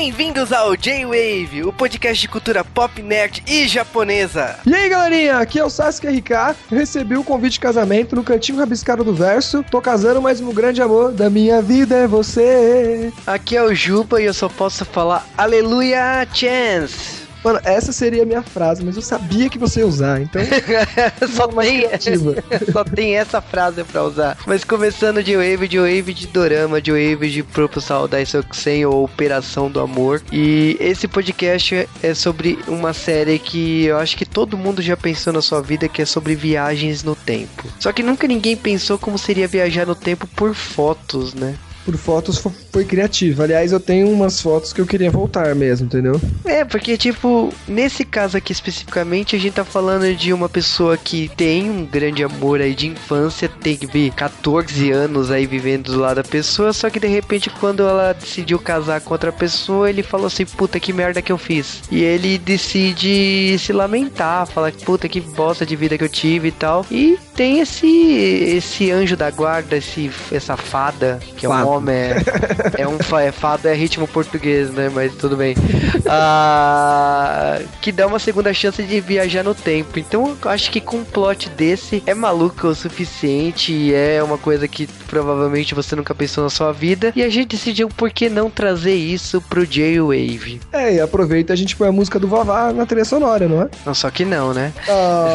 Bem-vindos ao J-Wave, o podcast de cultura pop, nerd e japonesa. E aí, galerinha, aqui é o Sasuke RK. Eu recebi o um convite de casamento no cantinho rabiscado do verso. Tô casando, mas o grande amor da minha vida é você. Aqui é o Juba e eu só posso falar Aleluia Chance. Mano, essa seria a minha frase, mas eu sabia que você ia usar, então. só, tem, só tem essa frase pra usar. Mas começando de Wave, de Wave de Dorama, de Wave de Propulsal da Isokusen ou Operação do Amor. E esse podcast é sobre uma série que eu acho que todo mundo já pensou na sua vida, que é sobre viagens no tempo. Só que nunca ninguém pensou como seria viajar no tempo por fotos, né? Por fotos foi criativo. Aliás, eu tenho umas fotos que eu queria voltar mesmo, entendeu? É, porque, tipo, nesse caso aqui especificamente, a gente tá falando de uma pessoa que tem um grande amor aí de infância, tem que ver 14 anos aí vivendo do lado da pessoa, só que de repente, quando ela decidiu casar com outra pessoa, ele falou assim: puta que merda que eu fiz. E ele decide se lamentar, falar: puta que bosta de vida que eu tive e tal. E tem esse, esse anjo da guarda, esse, essa fada, que é um homem nome é, é um é, fado é ritmo português, né? Mas tudo bem. Ah, que dá uma segunda chance de viajar no tempo. Então eu acho que com um plot desse é maluco o suficiente. É uma coisa que provavelmente você nunca pensou na sua vida. E a gente decidiu por que não trazer isso pro J-Wave. É, e aproveita a gente põe a música do Vavá na trilha sonora, não é? Não, só que não, né? Ah.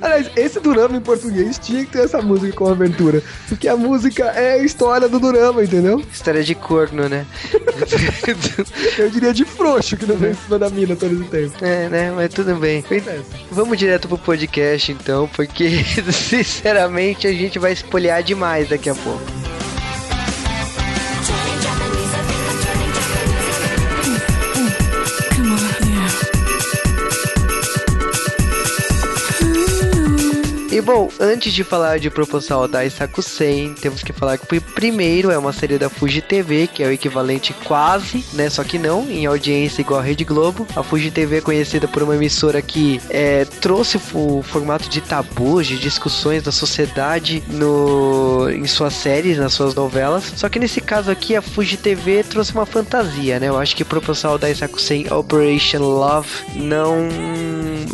Aliás, esse Durama em português tinha que ter essa música com abertura. Porque a música é a história do Durama, entendeu? História de corno, né? Eu diria de frouxo que não vem em cima da mina todo esse tempo. É, né? Mas tudo bem. Vamos direto pro podcast então, porque sinceramente a gente vai espolhar demais daqui a pouco. E bom, antes de falar de Proposal da Isakusen, temos que falar que primeiro é uma série da Fuji TV, que é o equivalente quase, né? Só que não, em audiência igual a Rede Globo. A Fuji TV é conhecida por uma emissora que é, trouxe o formato de tabus, de discussões da sociedade no, em suas séries, nas suas novelas. Só que nesse caso aqui, a Fuji TV trouxe uma fantasia, né? Eu acho que Proposal da Isakusen Operation Love não,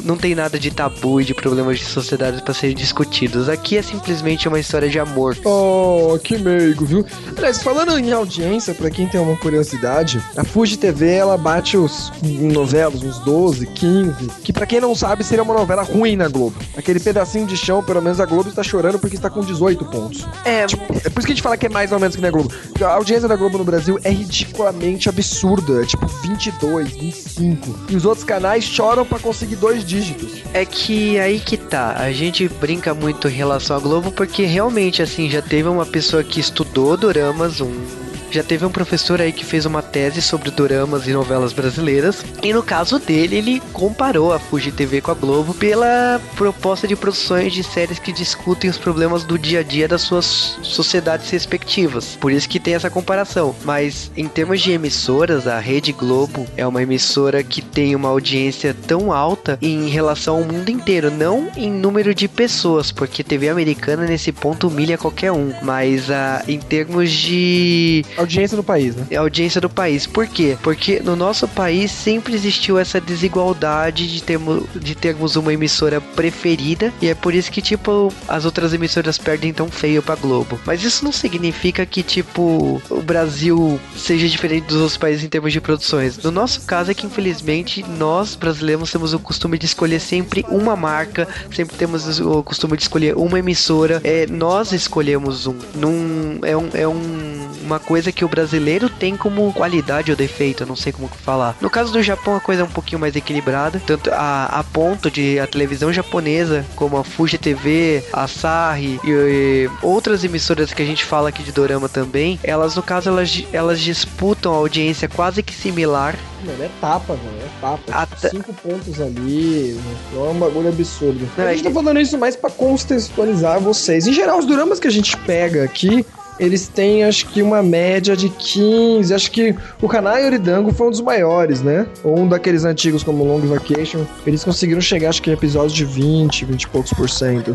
não tem nada de tabu e de problemas de sociedade para ser discutidos. Aqui é simplesmente uma história de amor. Oh, que meigo, viu? Aliás, falando em audiência, para quem tem uma curiosidade, a Fuji TV ela bate os novelas, uns 12, 15, que para quem não sabe seria uma novela ruim na Globo. Aquele pedacinho de chão, pelo menos a Globo está chorando porque está com 18 pontos. É, tipo, é por isso que a gente fala que é mais ou menos que na Globo. A audiência da Globo no Brasil é ridiculamente absurda, é tipo 22, 25. E os outros canais choram para conseguir dois dígitos. É que aí que tá, a gente brinca muito em relação à Globo porque realmente assim já teve uma pessoa que estudou doramas, um já teve um professor aí que fez uma tese sobre doramas e novelas brasileiras. E no caso dele, ele comparou a Fuji TV com a Globo pela proposta de produções de séries que discutem os problemas do dia a dia das suas sociedades respectivas. Por isso que tem essa comparação. Mas em termos de emissoras, a Rede Globo é uma emissora que tem uma audiência tão alta em relação ao mundo inteiro, não em número de pessoas, porque TV americana nesse ponto humilha qualquer um. Mas uh, em termos de Audiência do país, né? É audiência do país. Por quê? Porque no nosso país sempre existiu essa desigualdade de termos, de termos uma emissora preferida. E é por isso que, tipo, as outras emissoras perdem tão feio pra Globo. Mas isso não significa que, tipo, o Brasil seja diferente dos outros países em termos de produções. No nosso caso é que, infelizmente, nós brasileiros temos o costume de escolher sempre uma marca, sempre temos o costume de escolher uma emissora. É, nós escolhemos um. Num, é um, é um, uma coisa que o brasileiro tem como qualidade ou defeito, eu não sei como falar. No caso do Japão, a coisa é um pouquinho mais equilibrada, tanto a, a ponto de a televisão japonesa, como a Fuji TV, a Asahi e, e, outras emissoras que a gente fala aqui de dorama também, elas no caso elas, elas disputam a audiência quase que similar. Mano, é tapa, velho, é tapa. Até... Cinco pontos ali, é um bagulho absurdo. Não, a gente é... tá falando isso mais para contextualizar vocês. Em geral, os dramas que a gente pega aqui eles têm acho que uma média de 15. Acho que o Kanai Oridango foi um dos maiores, né? Ou um daqueles antigos como Long Vacation. Eles conseguiram chegar, acho que em episódios de 20, 20 e poucos por cento.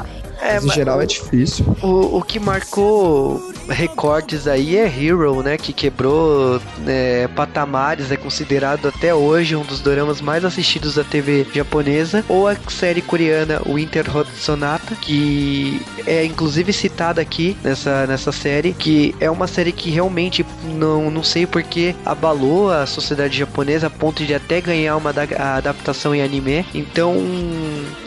É, em geral é difícil. O, o que marcou recordes aí é Hero, né? Que quebrou né, patamares, é considerado até hoje um dos doramas mais assistidos da TV japonesa. Ou a série coreana Winter Hot Sonata, que é inclusive citada aqui nessa, nessa série, que é uma série que realmente não, não sei porque abalou a sociedade japonesa a ponto de até ganhar uma da, adaptação em anime. Então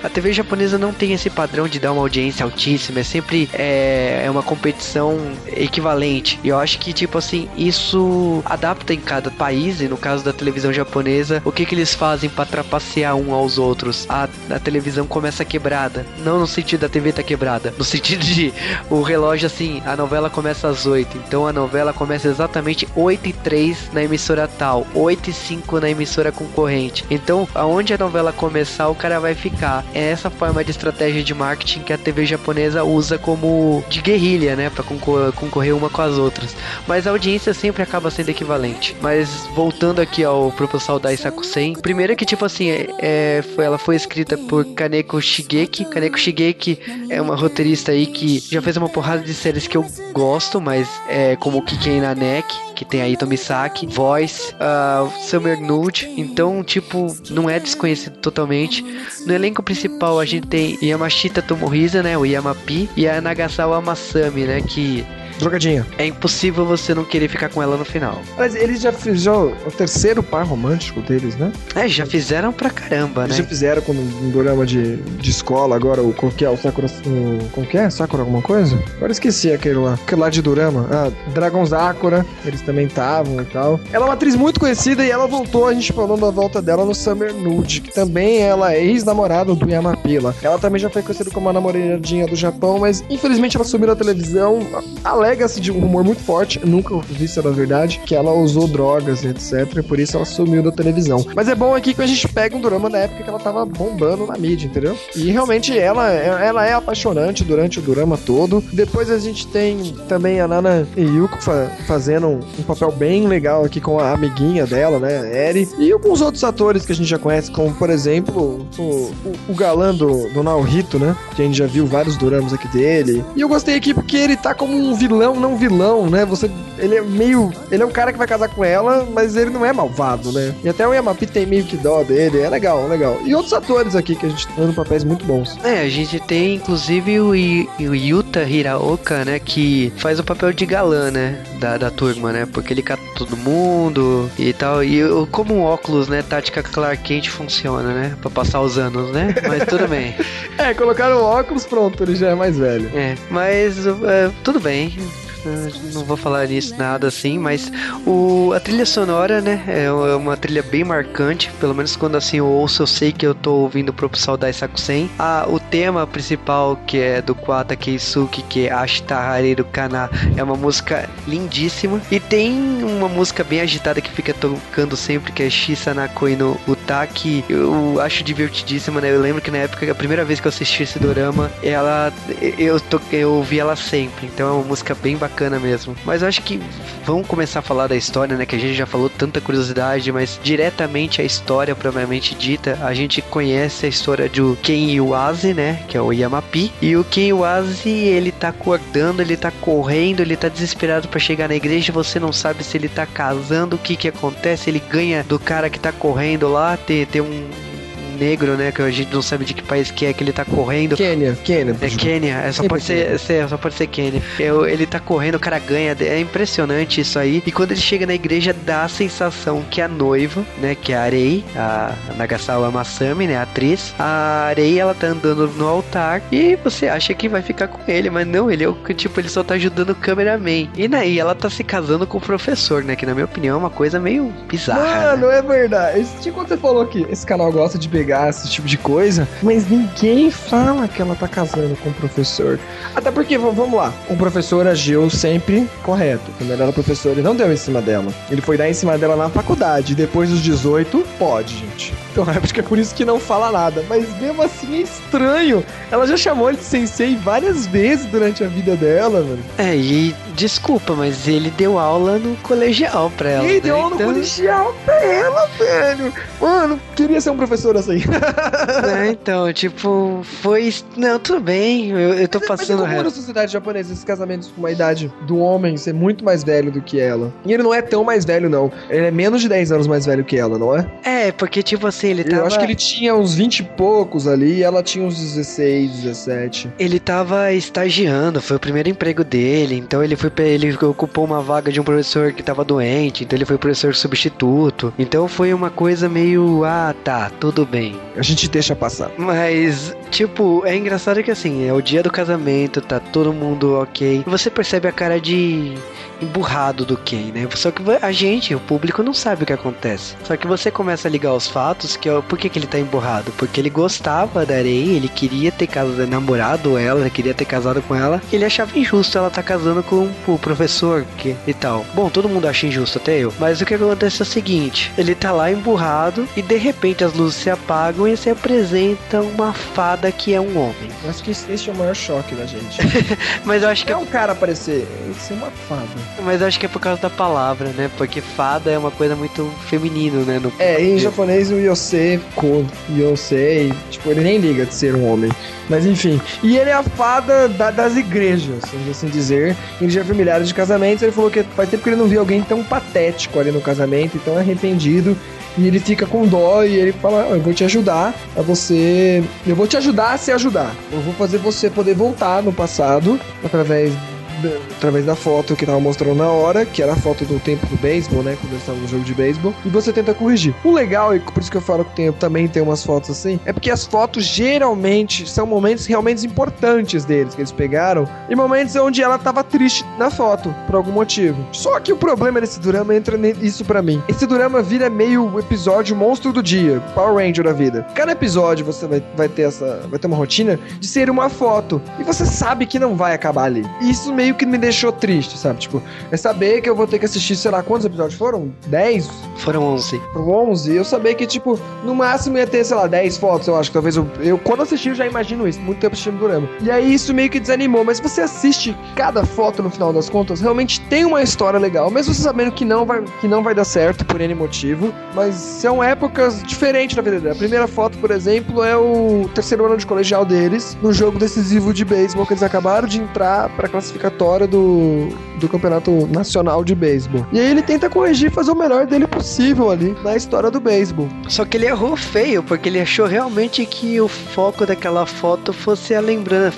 a TV japonesa não tem esse padrão de dar uma audiência altíssima, é sempre é, é uma competição equivalente. E eu acho que, tipo assim, isso adapta em cada país, e no caso da televisão japonesa, o que, que eles fazem para trapacear um aos outros? A, a televisão começa quebrada. Não no sentido da TV tá quebrada, no sentido de o relógio assim, a novela começa às 8, então a novela começa exatamente 8 e 3 na emissora tal, 8 e 5 na emissora concorrente. Então, aonde a novela começar, o cara vai ficar. É essa forma de estratégia de marketing que a TV japonesa usa como de guerrilha, né, para concorrer uma com as outras. Mas a audiência sempre acaba sendo equivalente. Mas voltando aqui ao Propulsal da Isakusen, primeiro que tipo assim, é, é, foi, ela foi escrita por Kaneko Shigeki. Kaneko Shigeki é uma roteirista aí que já fez uma porrada de séries que eu gosto, mas é como Kiken na que tem aí Tomisaki, Voice, uh, Summer Nude. Então, tipo, não é desconhecido totalmente. No elenco principal a gente tem Yamashita Tomohisa, né, o Yamapi, e a Nagasawa Masami, né, que Drogadinha. É impossível você não querer ficar com ela no final. Mas eles já fizeram o terceiro par romântico deles, né? É, já fizeram pra caramba, eles né? Eles já fizeram com um programa de, de escola, agora o qual que é? O Sakura. O, como que é? Sakura alguma coisa? Agora esqueci aquele lá. Aquele lá de Dorama. Ah, Dragon Sakura. Eles também estavam e tal. Ela é uma atriz muito conhecida e ela voltou, a gente falando da volta dela no Summer Nude, que também ela é ex-namorada do Yamapila. Ela também já foi conhecida como a namoradinha do Japão, mas infelizmente ela sumiu na televisão. Alegre alega-se de um rumor muito forte, nunca vi se era verdade, que ela usou drogas, etc. E por isso ela sumiu da televisão. Mas é bom aqui que a gente pega um drama da época que ela tava bombando na mídia, entendeu? E realmente ela, ela é apaixonante durante o drama todo. Depois a gente tem também a Nana Yuko fa fazendo um, um, papel bem legal aqui com a amiguinha dela, né, Eri. E alguns outros atores que a gente já conhece, como por exemplo o, o, o galã do, do Naohito, né? Que a gente já viu vários dramas aqui dele. E eu gostei aqui porque ele tá como um vilão vilão não vilão, né? Você, ele é meio, ele é um cara que vai casar com ela, mas ele não é malvado, né? E até o Yamapi tem meio que dó dele, é legal, legal. E outros atores aqui que a gente tá dando papéis muito bons. É, a gente tem inclusive o, I, o Yuta Hiraoka, né, que faz o papel de galã, né, da, da turma, né? Porque ele cata todo mundo e tal. E como um óculos, né, tática Clark Kent funciona, né? Pra passar os anos, né? Mas tudo bem. é, colocaram o óculos, pronto, ele já é mais velho. É, mas é, tudo bem não vou falar nisso nada assim, mas o, a trilha sonora, né, é, é uma trilha bem marcante, pelo menos quando assim eu ouço, eu sei que eu tô ouvindo o próprio Saudai Sakusen. Ah, o tema principal, que é do Kwata Keisuke, que é Ashita Hareru Kana, é uma música lindíssima. E tem uma música bem agitada que fica tocando sempre, que é Shisa Nakoi no Uta, que eu acho divertidíssima, né? Eu lembro que na época, a primeira vez que eu assisti esse dorama, ela, eu, to, eu ouvi ela sempre. Então é uma música bem bacana bacana mesmo. Mas eu acho que vamos começar a falar da história, né? Que a gente já falou tanta curiosidade, mas diretamente a história propriamente dita, a gente conhece a história do Ken Iwase, né? Que é o Yamapi. E o Ken Iwase, ele tá acordando, ele tá correndo, ele tá desesperado para chegar na igreja. Você não sabe se ele tá casando, o que que acontece. Ele ganha do cara que tá correndo lá, ter, ter um negro, né? Que a gente não sabe de que país que é que ele tá correndo. Quênia, Quênia. É Quênia, é, só, pode ser, é, só pode ser Quênia. Eu, ele tá correndo, o cara ganha. É impressionante isso aí. E quando ele chega na igreja, dá a sensação que a noiva, né? Que é a Arei, a Nagasawa Masami, né? A atriz. A Arei, ela tá andando no altar e você acha que vai ficar com ele, mas não, ele é o que, tipo, ele só tá ajudando o cameraman. E daí ela tá se casando com o professor, né? Que na minha opinião é uma coisa meio bizarra. Mano, né? é verdade. Tipo, quando você falou que esse canal gosta de pegar pegar esse tipo de coisa, mas ninguém fala que ela tá casando com o professor. Até porque, vamos lá, o professor agiu sempre correto. Quando ele era professor, ele não deu em cima dela. Ele foi dar em cima dela na faculdade. Depois dos 18, pode, gente. Então acho que é por isso que não fala nada. Mas mesmo assim é estranho. Ela já chamou ele de sensei várias vezes durante a vida dela, mano. É, e Desculpa, mas ele deu aula no colegial pra ela. Ele né? deu aula então... no colegial pra ela, velho. Mano, queria ser um professor assim. É, então, tipo, foi. Não, tudo bem, eu, eu tô mas, passando reto. na sociedade japonesa, esses casamentos com uma idade do homem ser muito mais velho do que ela. E ele não é tão mais velho, não. Ele é menos de 10 anos mais velho que ela, não é? É, porque, tipo assim, ele tava. Eu acho que ele tinha uns 20 e poucos ali e ela tinha uns 16, 17. Ele tava estagiando, foi o primeiro emprego dele, então ele foi ele ocupou uma vaga de um professor que tava doente, então ele foi professor substituto. Então foi uma coisa meio, ah, tá, tudo bem. A gente deixa passar. Mas, tipo, é engraçado que assim, é o dia do casamento, tá todo mundo ok. Você percebe a cara de emburrado do Ken, né? Só que a gente, o público, não sabe o que acontece. Só que você começa a ligar os fatos, que por que, que ele tá emburrado? Porque ele gostava da Rei, ele queria ter casado, namorado ela, queria ter casado com ela, ele achava injusto ela tá casando com o professor que, e tal. Bom, todo mundo acha injusto, até eu. Mas o que acontece é o seguinte, ele tá lá emburrado e de repente as luzes se apagam e se apresenta uma fada que é um homem. Acho que esse é o maior choque da gente. Mas eu acho que... É um cara aparecer, isso é uma fada. Mas acho que é por causa da palavra, né? Porque fada é uma coisa muito feminino, né? No... É, em japonês o Yosei, Ko, Yosei, tipo, ele nem liga de ser um homem. Mas enfim. E ele é a fada da, das igrejas, vamos assim dizer. Ele já viu milhares de casamentos. Ele falou que faz tempo que ele não viu alguém tão patético ali no casamento, tão arrependido. E ele fica com dó e ele fala: Eu vou te ajudar a você. Eu vou te ajudar a se ajudar. Eu vou fazer você poder voltar no passado através através da foto que tava mostrando na hora, que era a foto do tempo do beisebol, né? Quando eles estavam no jogo de beisebol. E você tenta corrigir. O legal, e por isso que eu falo que tem, também tem umas fotos assim, é porque as fotos geralmente são momentos realmente importantes deles que eles pegaram e momentos onde ela tava triste na foto, por algum motivo. Só que o problema desse drama entra nisso para mim. Esse drama vira meio episódio monstro do dia, Power Ranger da vida. Cada episódio você vai, vai ter essa. vai ter uma rotina de ser uma foto. E você sabe que não vai acabar ali. E isso meio meio que me deixou triste, sabe? Tipo, é saber que eu vou ter que assistir, sei lá, quantos episódios foram? 10? Foram 11. Foram 11. Eu sabia que, tipo, no máximo ia ter, sei lá, 10 fotos, eu acho. Talvez eu, eu quando assisti, eu já imagino isso. Muito tempo assistindo Durama. E aí isso meio que desanimou. Mas você assiste cada foto no final das contas, realmente tem uma história legal. Mesmo você sabendo que não vai, que não vai dar certo por N motivo. Mas são épocas diferentes na vida dele. A primeira foto, por exemplo, é o terceiro ano de colegial deles, no jogo decisivo de beisebol que eles acabaram de entrar para classificar vitória do, do campeonato nacional de beisebol. E aí ele tenta corrigir e fazer o melhor dele possível ali na história do beisebol. Só que ele errou feio, porque ele achou realmente que o foco daquela foto fosse a lembrança,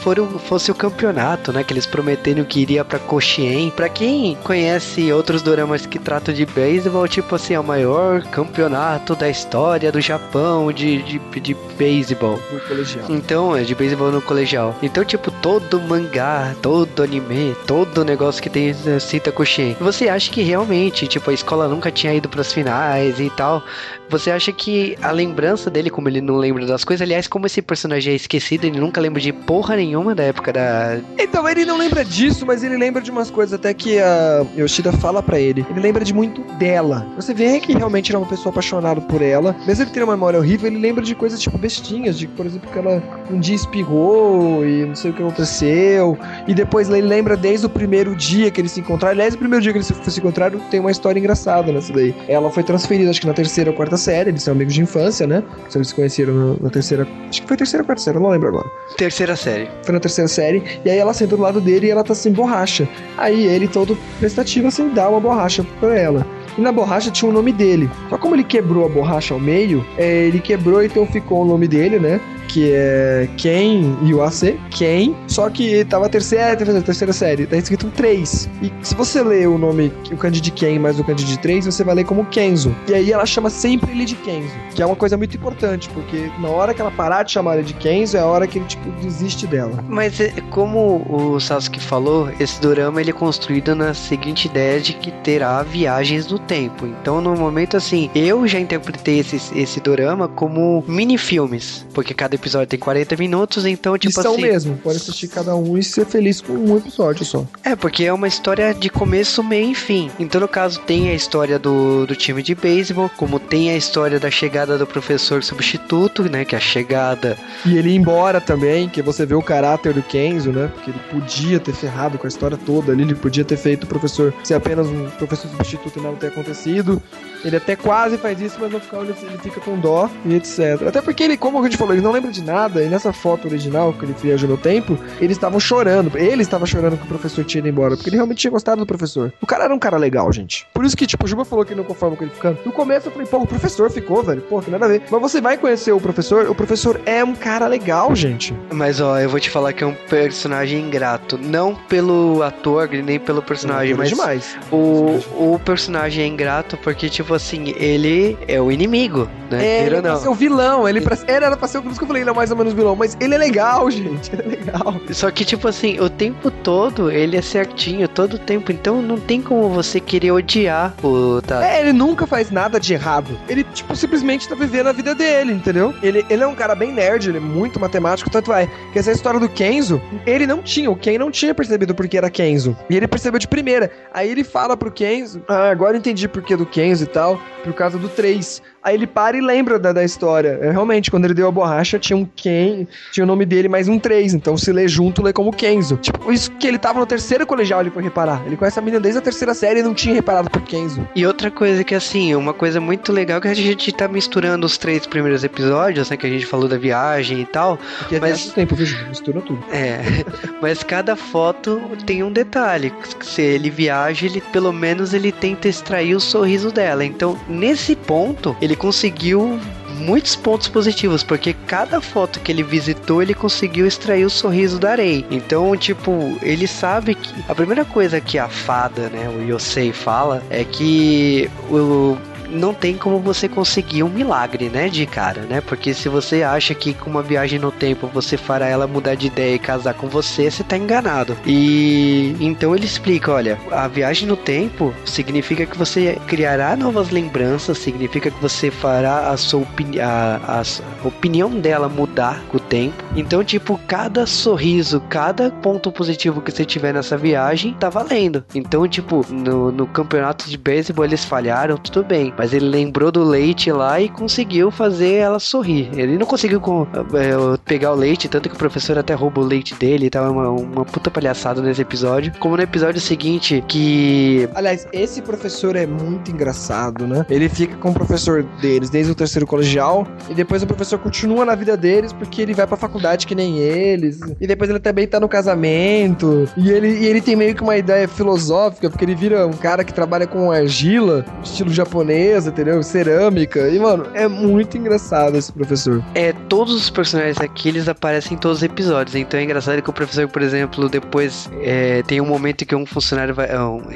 fosse o campeonato, né? Que eles prometeram que iria pra Koshien. Pra quem conhece outros doramas que tratam de beisebol, tipo assim, é o maior campeonato da história do Japão de, de, de beisebol. No colegial. Então, é de beisebol no colegial. Então, tipo, todo mangá, todo anime, todo negócio que tem né, cita Kushin. Você acha que realmente, tipo, a escola nunca tinha ido pras finais e tal? Você acha que a lembrança dele, como ele não lembra das coisas, aliás, como esse personagem é esquecido, ele nunca lembra de porra nenhuma da época da. Então, ele não lembra disso, mas ele lembra de umas coisas até que a Yoshida fala para ele. Ele lembra de muito dela. Você vê que realmente era uma pessoa apaixonada por ela. Mesmo ele tendo uma memória horrível, ele lembra de coisas tipo bestinhas, de por exemplo, que ela um dia espirrou e não sei o que aconteceu. E depois ele lembra desde o primeiro dia que eles se encontraram. Aliás, o primeiro dia que eles se encontraram tem uma história engraçada nessa daí. Ela foi transferida, acho que na terceira ou quarta série, eles são amigos de infância, né? Se eles se conheceram na terceira. Acho que foi terceira ou quarta série, eu não lembro agora. Terceira série. Foi na terceira série. E aí ela senta do lado dele e ela tá sem borracha. Aí ele, todo prestativo, assim, dá uma borracha pra ela. E na borracha tinha o nome dele. Só como ele quebrou a borracha ao meio, é, ele quebrou, então ficou o nome dele, né? Que é Ken e o AC, Ken, só que tava a terceira, terceira série, tá escrito 3. E se você ler o nome, o kanji de Ken mais o kanji de 3, você vai ler como Kenzo. E aí ela chama sempre ele de Kenzo, que é uma coisa muito importante, porque na hora que ela parar de chamar ele de Kenzo, é a hora que ele, tipo, desiste dela. Mas é, como o Sasuke falou, esse dorama ele é construído na seguinte ideia de que terá viagens no tempo. Então, no momento assim, eu já interpretei esse, esse dorama como mini filmes, porque cada episódio tem 40 minutos, então, tipo e são assim. mesmo, pode assistir cada um e ser feliz com um episódio só. É, porque é uma história de começo, meio e fim. Então, no caso, tem a história do, do time de beisebol, como tem a história da chegada do professor substituto, né? Que é a chegada. E ele ir embora também, que você vê o caráter do Kenzo, né? Porque ele podia ter ferrado com a história toda ali, ele podia ter feito o professor ser apenas um professor substituto e não ter acontecido. Ele até quase faz isso, mas no final ele, ele fica com dó e etc. Até porque ele, como a gente falou, ele não lembra de nada, e nessa foto original que ele viajou no tempo, eles estavam chorando. Ele estava chorando que o professor tinha ido embora, porque ele realmente tinha gostado do professor. O cara era um cara legal, gente. Por isso que, tipo, o Juba falou que não conforma com ele ficando. No começo eu falei, pô, o professor ficou, velho. Pô, que nada a ver. Mas você vai conhecer o professor, o professor é um cara legal, gente. Mas ó, eu vou te falar que é um personagem ingrato. Não pelo ator, nem pelo personagem, mas demais. O, o personagem é ingrato porque, tipo assim, ele é o inimigo, né? É, ele é pra ser o vilão. Ele, pra, ele era pra ser o que eu falei, ele é mais ou menos vilão. Mas ele é legal, gente. Ele é legal. Só que, tipo assim, o tempo todo ele é certinho, todo o tempo. Então não tem como você querer odiar o Tato. É, ele nunca faz nada de errado. Ele, tipo, simplesmente tá vivendo a vida dele, entendeu? Ele, ele é um cara bem nerd, ele é muito matemático, tanto vai. Que essa história do Kenzo, ele não tinha, o Ken não tinha percebido porque era Kenzo. E ele percebeu de primeira. Aí ele fala pro Kenzo, ah, agora eu entendi porque do Kenzo e tal, por causa do 3. Aí ele para e lembra da, da história. É, realmente, quando ele deu a borracha, tinha um Ken, tinha o nome dele mais um 3. Então se lê junto, lê como Kenzo. Tipo, isso que ele tava no terceiro colegial, ele foi reparar. Ele conhece a menina desde a terceira série e não tinha reparado por Kenzo. E outra coisa que, assim, uma coisa muito legal que a gente tá misturando os três primeiros episódios, né? Que a gente falou da viagem e tal. Porque mas tempo, viu? Mistura tudo. É. mas cada foto tem um detalhe. Se ele viaja, ele pelo menos ele tenta extrair o sorriso dela. Então, nesse ponto, ele ele conseguiu muitos pontos positivos, porque cada foto que ele visitou, ele conseguiu extrair o sorriso da Rei. Então, tipo, ele sabe que a primeira coisa que a fada, né, o Yosei fala é que o não tem como você conseguir um milagre, né, de cara, né? Porque se você acha que com uma viagem no tempo você fará ela mudar de ideia e casar com você, você tá enganado. E então ele explica, olha, a viagem no tempo significa que você criará novas lembranças, significa que você fará a sua opini a, a opinião dela mudar com o tempo. Então, tipo, cada sorriso, cada ponto positivo que você tiver nessa viagem, tá valendo. Então, tipo, no, no campeonato de beisebol eles falharam, tudo bem. Mas ele lembrou do leite lá e conseguiu fazer ela sorrir. Ele não conseguiu com, é, pegar o leite, tanto que o professor até roubou o leite dele e tava uma, uma puta palhaçada nesse episódio. Como no episódio seguinte, que. Aliás, esse professor é muito engraçado, né? Ele fica com o professor deles desde o terceiro colegial e depois o professor continua na vida deles porque ele vai pra faculdade que nem eles. E depois ele também tá no casamento. E ele, e ele tem meio que uma ideia filosófica, porque ele vira um cara que trabalha com argila, estilo japonês entendeu? Cerâmica. E, mano, é muito engraçado esse professor. É, todos os personagens aqui, eles aparecem em todos os episódios. Então é engraçado que o professor, por exemplo, depois é, tem um momento que um funcionário vai.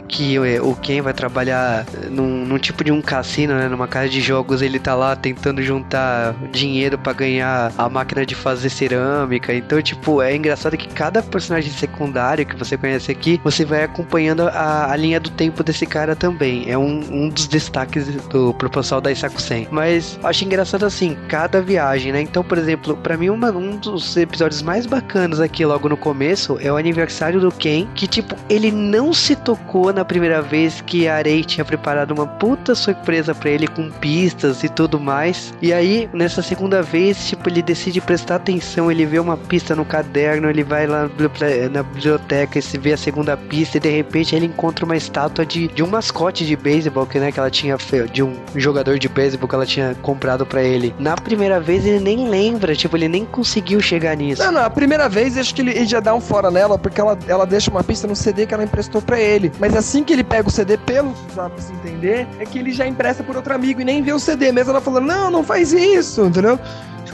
que é, o Ken vai trabalhar num, num, tipo de um cassino, né? Numa casa de jogos, ele tá lá tentando juntar dinheiro para ganhar a máquina de fazer cerâmica. Então, tipo, é engraçado que cada personagem secundário que você conhece aqui, você vai acompanhando a, a linha do tempo desse cara também. É um, um dos destaques do pro pessoal da Isakusen. Mas acho engraçado assim, cada viagem, né? Então, por exemplo, para mim uma, um dos episódios mais bacanas aqui logo no começo é o aniversário do Ken, que tipo, ele não se tocou na primeira vez que a Arei tinha preparado uma puta surpresa para ele com pistas e tudo mais. E aí, nessa segunda vez, tipo, ele decide prestar atenção, ele vê uma pista no caderno, ele vai lá na biblioteca e se vê a segunda pista e de repente ele encontra uma estátua de, de um mascote de beisebol que, né, que ela tinha de um jogador de beisebol que ela tinha comprado para ele. Na primeira vez ele nem lembra, tipo, ele nem conseguiu chegar nisso. Não, não, a primeira vez acho que ele, ele já dá um fora nela, porque ela, ela deixa uma pista no CD que ela emprestou para ele. Mas assim que ele pega o CD, pelo pra se entender, é que ele já empresta por outro amigo e nem vê o CD, mesmo ela falando, não, não faz isso, entendeu?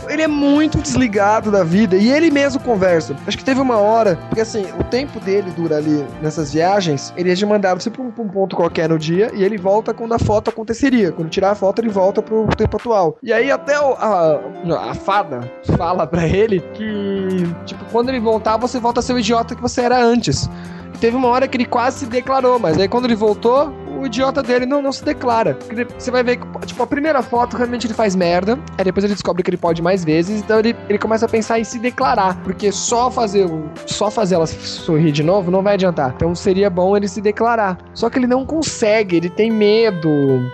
Ele é muito desligado da vida e ele mesmo conversa. Acho que teve uma hora, porque assim, o tempo dele dura ali nessas viagens, ele é de mandar você pra um, pra um ponto qualquer no dia e ele volta quando a foto aconteceria. Quando tirar a foto, ele volta pro tempo atual. E aí até o, a, a fada fala para ele que, tipo, quando ele voltar, você volta a ser o idiota que você era antes. Teve uma hora que ele quase se declarou, mas aí quando ele voltou, o idiota dele não, não se declara. Você vai ver que, tipo, a primeira foto realmente ele faz merda, aí depois ele descobre que ele pode mais vezes, então ele, ele começa a pensar em se declarar, porque só fazer, só fazer ela sorrir de novo não vai adiantar. Então seria bom ele se declarar. Só que ele não consegue, ele tem medo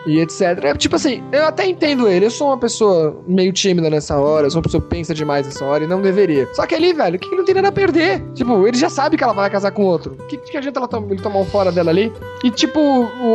e etc. É, tipo assim, eu até entendo ele, eu sou uma pessoa meio tímida nessa hora, eu sou uma pessoa que pensa demais nessa hora e não deveria. Só que ali, velho, o que ele não tem nada a perder? Tipo, ele já sabe que ela vai casar com outro. O que, que adianta ela tom ele tomar um fora dela ali? E tipo,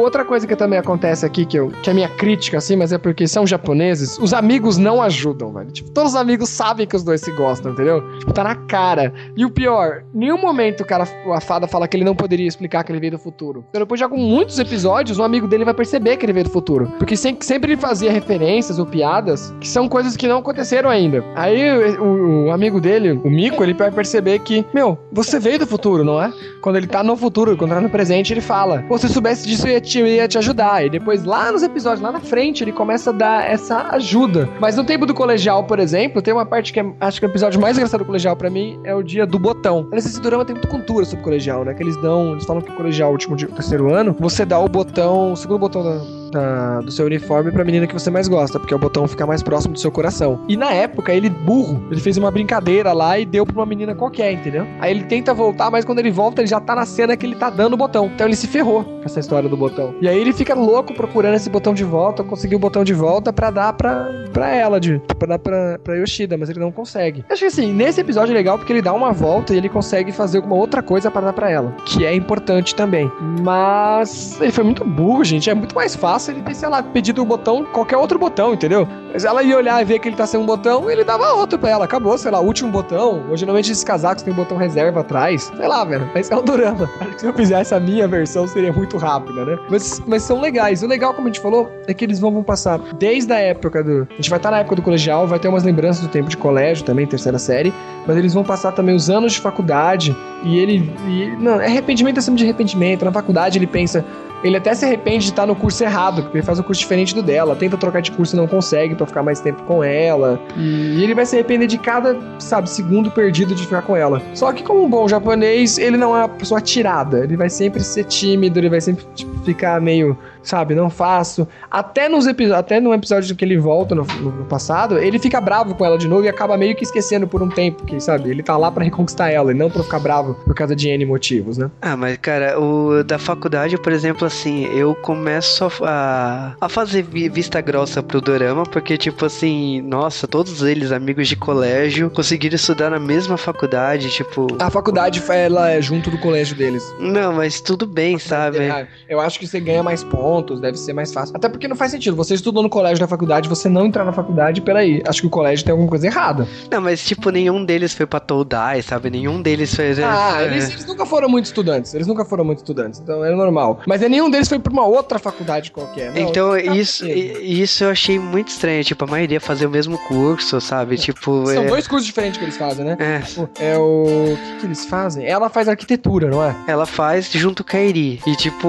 outra coisa que também acontece aqui, que, eu, que é minha crítica, assim, mas é porque são japoneses, os amigos não ajudam, velho. Tipo, todos os amigos sabem que os dois se gostam, entendeu? Tipo, tá na cara. E o pior, nenhum momento o cara, a fada fala que ele não poderia explicar que ele veio do futuro. Então, depois de alguns muitos episódios, um amigo dele vai perceber que ele veio do futuro. Porque sempre, sempre ele fazia referências ou piadas que são coisas que não aconteceram ainda. Aí o, o amigo dele, o Mico, ele vai perceber que, meu, você veio do futuro, não é? Quando ele tá no futuro, quando tá no presente, ele fala: se soubesse disso, eu ia te, eu ia te ajudar. E depois, lá nos episódios, lá na frente, ele começa a dar essa ajuda. Mas no tempo do colegial, por exemplo, tem uma parte que é, acho que é o episódio mais engraçado do colegial para mim é o dia do botão. Esse drama tem muita cultura sobre o colegial, né? Que eles dão, eles falam que o colegial, último dia, terceiro ano, você dá o botão, o segundo botão da da, do seu uniforme pra menina que você mais gosta, porque o botão fica mais próximo do seu coração. E na época, ele burro, ele fez uma brincadeira lá e deu pra uma menina qualquer, entendeu? Aí ele tenta voltar, mas quando ele volta, ele já tá na cena que ele tá dando o botão. Então ele se ferrou com essa história do botão. E aí ele fica louco procurando esse botão de volta, conseguir o botão de volta pra dar pra, pra ela, de, pra dar pra, pra Yoshida, mas ele não consegue. Acho que assim, nesse episódio é legal porque ele dá uma volta e ele consegue fazer alguma outra coisa para dar pra ela, que é importante também. Mas ele foi muito burro, gente. É muito mais fácil ele ter, sei lá, pedido um botão, qualquer outro botão, entendeu? Mas ela ia olhar e ver que ele tá sem um botão, ele dava outro pra ela. Acabou, sei lá, último botão. Ou geralmente esses casacos tem um botão reserva atrás. Sei lá, velho. Mas é um drama. Se eu fizesse a minha versão, seria muito rápida, né? Mas, mas são legais. O legal, como a gente falou, é que eles vão, vão passar desde a época do. A gente vai estar tá na época do colegial, vai ter umas lembranças do tempo de colégio também, terceira série. Mas eles vão passar também os anos de faculdade. E ele. E, não, é arrependimento acima de arrependimento. Na faculdade ele pensa, ele até se arrepende de estar no curso errado, porque ele faz um curso diferente do dela, tenta trocar de curso e não consegue para ficar mais tempo com ela. E ele vai se arrepender de cada, sabe, segundo perdido de ficar com ela. Só que como um bom japonês, ele não é uma pessoa tirada, ele vai sempre ser tímido, ele vai sempre tipo, ficar meio sabe? Não faço. Até nos até no episódio que ele volta no, no, passado, ele fica bravo com ela de novo e acaba meio que esquecendo por um tempo, que, sabe? Ele tá lá para reconquistar ela e não pra ficar bravo por causa de N motivos, né? Ah, mas cara, o da faculdade, por exemplo, assim, eu começo a, a fazer vista grossa pro Dorama, porque, tipo assim, nossa, todos eles, amigos de colégio, conseguiram estudar na mesma faculdade, tipo. A faculdade, ela é junto do colégio deles. Não, mas tudo bem, sabe? É, eu acho que você ganha mais pontos pontos, deve ser mais fácil. Até porque não faz sentido. Você estudou no colégio na faculdade, você não entrar na faculdade, peraí, acho que o colégio tem alguma coisa errada. Não, mas tipo, nenhum deles foi pra Todai, sabe? Nenhum deles fez. Ah, é... eles, eles, nunca foram muito estudantes. Eles nunca foram muito estudantes, então é normal. Mas é, nenhum deles foi pra uma outra faculdade qualquer. Não, então, isso, isso eu achei muito estranho. Tipo, a maioria fazer o mesmo curso, sabe? Tipo. São é... dois cursos diferentes que eles fazem, né? É. Tipo, é o. O que, que, eles fazem? Ela faz arquitetura, não é? Ela faz junto com a Eri. E tipo.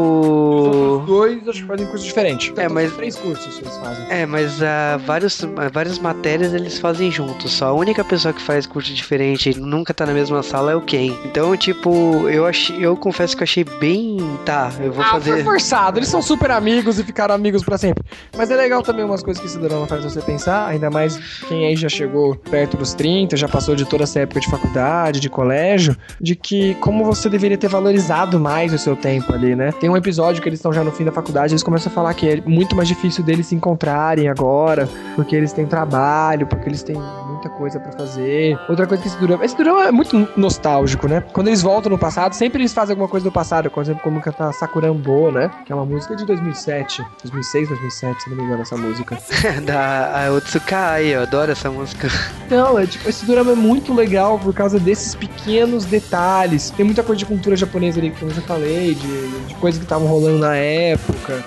Os dois acho que fazem curso diferente. É, mas. Três cursos eles fazem. É, mas uh, vários, uh, várias matérias eles fazem juntos. Só a única pessoa que faz curso diferente e nunca tá na mesma sala é o Ken. Então, tipo, eu achei, eu confesso que eu achei bem. Tá, eu vou ah, fazer. Foi forçado, eles são super amigos e ficaram amigos para sempre. Mas é legal também umas coisas que esse drama faz você pensar, ainda mais quem aí já chegou perto dos 30, já passou de toda essa época de faculdade, de colégio, de que como você deveria ter valorizado mais o seu tempo ali, né? Tem um episódio que eles estão já no fim da faculdade, eles começam a falar que é muito mais difícil deles se encontrarem agora, porque eles têm trabalho, porque eles têm muita coisa para fazer. Outra coisa que esse Durama. Esse Durama é muito nostálgico, né? Quando eles voltam no passado, sempre eles fazem alguma coisa do passado. Por exemplo, como cantar Sakurambo, né? Que é uma música de 2007. 2006, 2007, se não me engano, essa música. da Otsukai, eu adoro essa música. Então, é tipo, esse Durama é muito legal por causa desses pequenos detalhes. Tem muita coisa de cultura japonesa ali, como eu já falei, de, de coisas que estavam rolando na época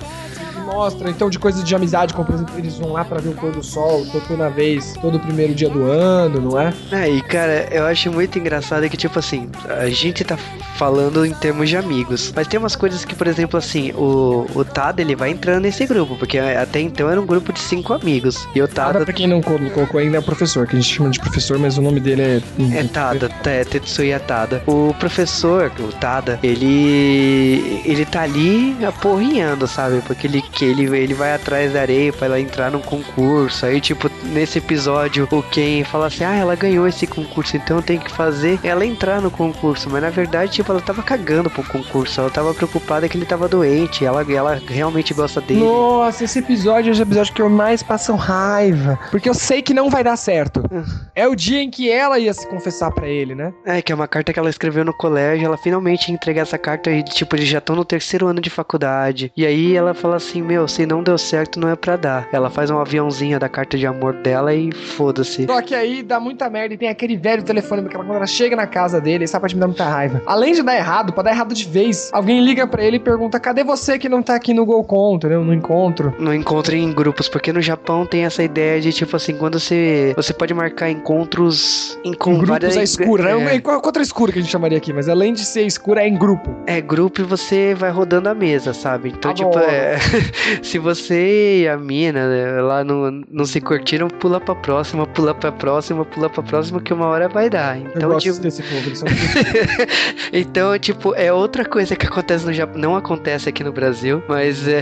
mostra, então, de coisas de amizade, como por exemplo, eles vão lá pra ver o pôr do sol, toda vez, todo primeiro dia do ano, não é? É, e cara, eu acho muito engraçado que, tipo assim, a gente tá falando em termos de amigos, mas tem umas coisas que, por exemplo, assim, o, o Tada, ele vai entrando nesse grupo, porque até então era um grupo de cinco amigos, e o Tada... pra quem não colocou ainda, é o professor, que a gente chama de professor, mas o nome dele é... É Tada, é Tetsuya Tada. O professor, o Tada, ele... ele tá ali aporrinhando, sabe? Porque ele, que ele, ele vai atrás da areia pra ela entrar num concurso, aí, tipo, nesse episódio, o Ken fala assim, ah, ela ganhou esse concurso, então tem que fazer ela entrar no concurso, mas na verdade, tipo, ela tava cagando pro concurso, ela tava preocupada que ele tava doente, ela, ela realmente gosta dele. Nossa, esse episódio é o episódio que eu mais passo raiva, porque eu sei que não vai dar certo. é o dia em que ela ia se confessar para ele, né? É, que é uma carta que ela escreveu no colégio, ela finalmente ia entregar essa carta e, tipo, eles já estão no terceiro ano de faculdade. E aí ela fala assim, meu, se não deu certo, não é pra dar. Ela faz um aviãozinho da carta de amor dela e foda-se. Só que aí dá muita merda e tem aquele velho telefone, porque quando ela chega na casa dele, essa parte me dá muita raiva. Além de dar errado, pra dar errado de vez, alguém liga para ele e pergunta: cadê você que não tá aqui no Golcon, entendeu? No encontro. No encontro em grupos, porque no Japão tem essa ideia de, tipo assim, quando você. Você pode marcar encontros em, com em grupos várias... é escura. É, é contra escura que a gente chamaria aqui, mas além de ser escura, é em grupo. É grupo e você vai rodando a mesa, sabe? Então, tipo, é... se você e a mina né, lá não, não se curtiram, pula pra próxima, pula pra próxima, pula pra próxima, que uma hora vai dar. Então, Eu tipo... desse povo, eles são então, tipo, é outra coisa que acontece no Japão. Não acontece aqui no Brasil, mas é.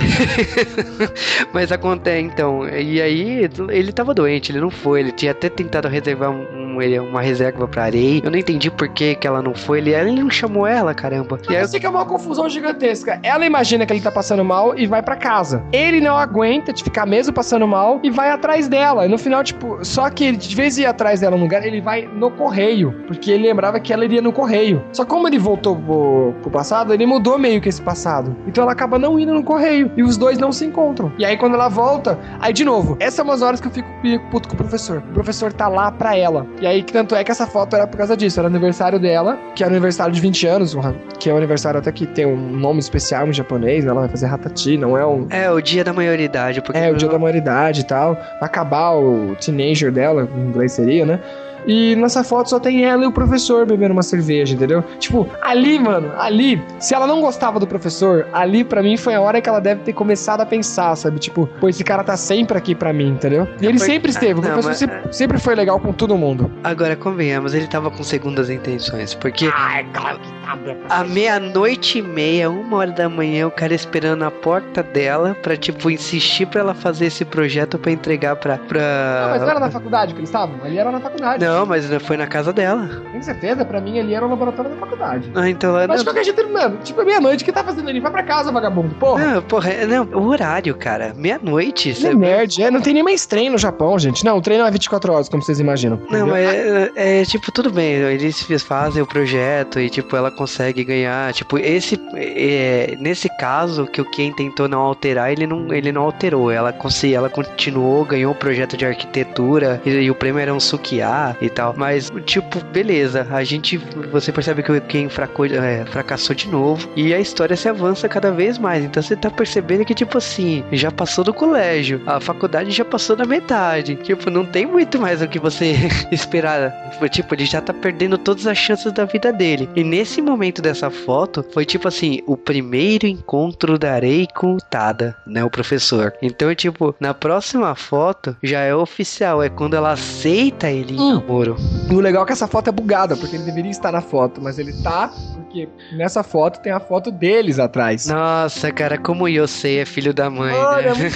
mas acontece, então. E aí, ele tava doente, ele não foi. Ele tinha até tentado reservar um, um, uma reserva pra areia. Eu não entendi por que, que ela não foi. Ele, ele não chamou ela, caramba. E aí, eu sei que é uma confusão gigantesca. Ela imagina que ele tá passando mal e vai para casa. Ele não aguenta de ficar mesmo passando mal e vai atrás dela. E no final, tipo, só que ele, de vez em ir atrás dela no lugar, ele vai no correio. Porque ele lembrava que ela iria no correio. Só como ele voltou pro, pro passado, ele mudou meio que esse passado. Então ela acaba não indo no correio. E os dois não se encontram. E aí quando ela volta, aí de novo, essas são umas horas que eu fico puto com o professor. O professor tá lá pra ela. E aí, tanto é que essa foto era por causa disso. Era aniversário dela, que era aniversário de 20 anos, que é um aniversário até que tem um nome especial em japonês, né? Ela vai fazer Hatati, não é um. É, o dia da maioridade. Porque é, o dia da maioridade e tal. Acabar o teenager dela, em inglês seria, né? E nessa foto só tem ela e o professor bebendo uma cerveja, entendeu? Tipo, ali, mano, ali, se ela não gostava do professor, ali para mim foi a hora que ela deve ter começado a pensar, sabe? Tipo, pô, esse cara tá sempre aqui para mim, entendeu? E ele sempre esteve, o não, professor mas... sempre, sempre, foi legal com todo mundo. Agora, convenhamos, ele tava com segundas intenções, porque. Ah, é claro que. À meia-noite e meia, uma hora da manhã, o cara esperando na porta dela pra, tipo, insistir pra ela fazer esse projeto pra entregar pra. pra... Não, mas não era na faculdade que eles estavam? Ali era na faculdade. Não, mas foi na casa dela. Tem certeza? Pra mim ali era o laboratório da faculdade. Ah, então lá. Mas de qualquer jeito, mano, tipo, é meia-noite, o que tá fazendo ali? Vai pra casa, vagabundo, porra. Não, porra, é, não, o horário, cara. Meia-noite. É nerd, é, não tem nem mais treino no Japão, gente. Não, o treino é 24 horas, como vocês imaginam. Não, mas é, é, é, tipo, tudo bem, eles fazem o projeto e, tipo, ela consegue ganhar. Tipo, esse. É, nesse caso, que o Ken tentou não alterar, ele não, ele não alterou. Ela, ela continuou, ganhou o projeto de arquitetura e, e o prêmio era um Sukiá e tal. Mas, tipo, beleza, a gente. Você percebe que quem fracou, é, fracassou de novo. E a história se avança cada vez mais. Então você tá percebendo que, tipo assim, já passou do colégio. A faculdade já passou da metade. Tipo, não tem muito mais o que você esperar. Tipo, ele já tá perdendo todas as chances da vida dele. E nesse momento dessa foto, foi tipo assim, o primeiro encontro da Rei com o Tada, né? O professor. Então, tipo, na próxima foto já é oficial. É quando ela aceita ele em hum. namoro. E o legal é que essa foto é bugada, porque ele deveria estar na foto, mas ele tá porque nessa foto tem a foto deles atrás. Nossa, cara, como eu sei, é filho da mãe. Olha, né? é muito.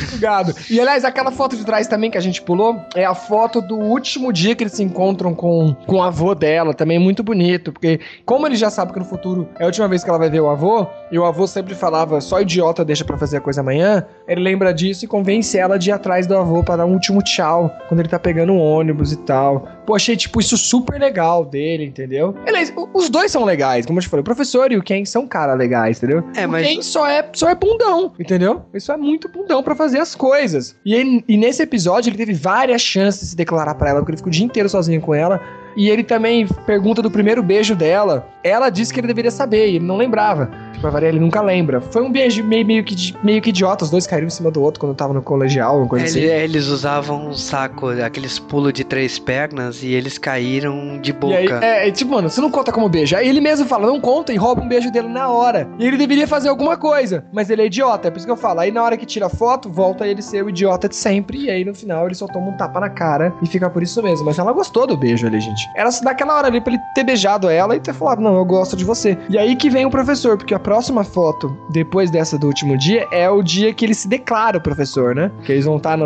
E aliás, aquela foto de trás também que a gente pulou é a foto do último dia que eles se encontram com, com o avô dela. Também é muito bonito, porque como ele já sabe que no futuro é a última vez que ela vai ver o avô, e o avô sempre falava só idiota deixa para fazer a coisa amanhã, ele lembra disso e convence ela de ir atrás do avô para dar um último tchau quando ele tá pegando um ônibus e tal. Pô, achei, tipo, isso super legal dele, entendeu? Aliás, os dois são legais, como eu te falei. Professor e o Ken são cara legais, entendeu? É, mas... O Ken só é, só é bundão, entendeu? Ele só é muito bundão para fazer as coisas. E, ele, e nesse episódio ele teve várias chances de se declarar para ela, porque ele ficou o dia inteiro sozinho com ela. E ele também pergunta do primeiro beijo dela. Ela disse que ele deveria saber, e ele não lembrava. Tipo, a ele nunca lembra. Foi um beijo meio, meio, que, meio que idiota, os dois caíram em cima do outro quando tava no colegial, uma coisa ele, assim. Eles usavam um saco, aqueles pulos de três pernas, e eles caíram de boca. Aí, é, é, tipo, mano, você não conta como beijo. Aí ele mesmo fala, não conta, e rouba um beijo dele na hora. E ele deveria fazer alguma coisa, mas ele é idiota, é por isso que eu falo. Aí na hora que tira a foto, volta ele ser o idiota de sempre, e aí no final ele só toma um tapa na cara e fica por isso mesmo. Mas ela gostou do beijo ali, gente. Era daquela hora ali pra ele ter beijado ela e ter falado, não, eu gosto de você. E aí que vem o professor, porque a próxima foto, depois dessa do último dia, é o dia que ele se declara o professor, né? Que eles vão estar tá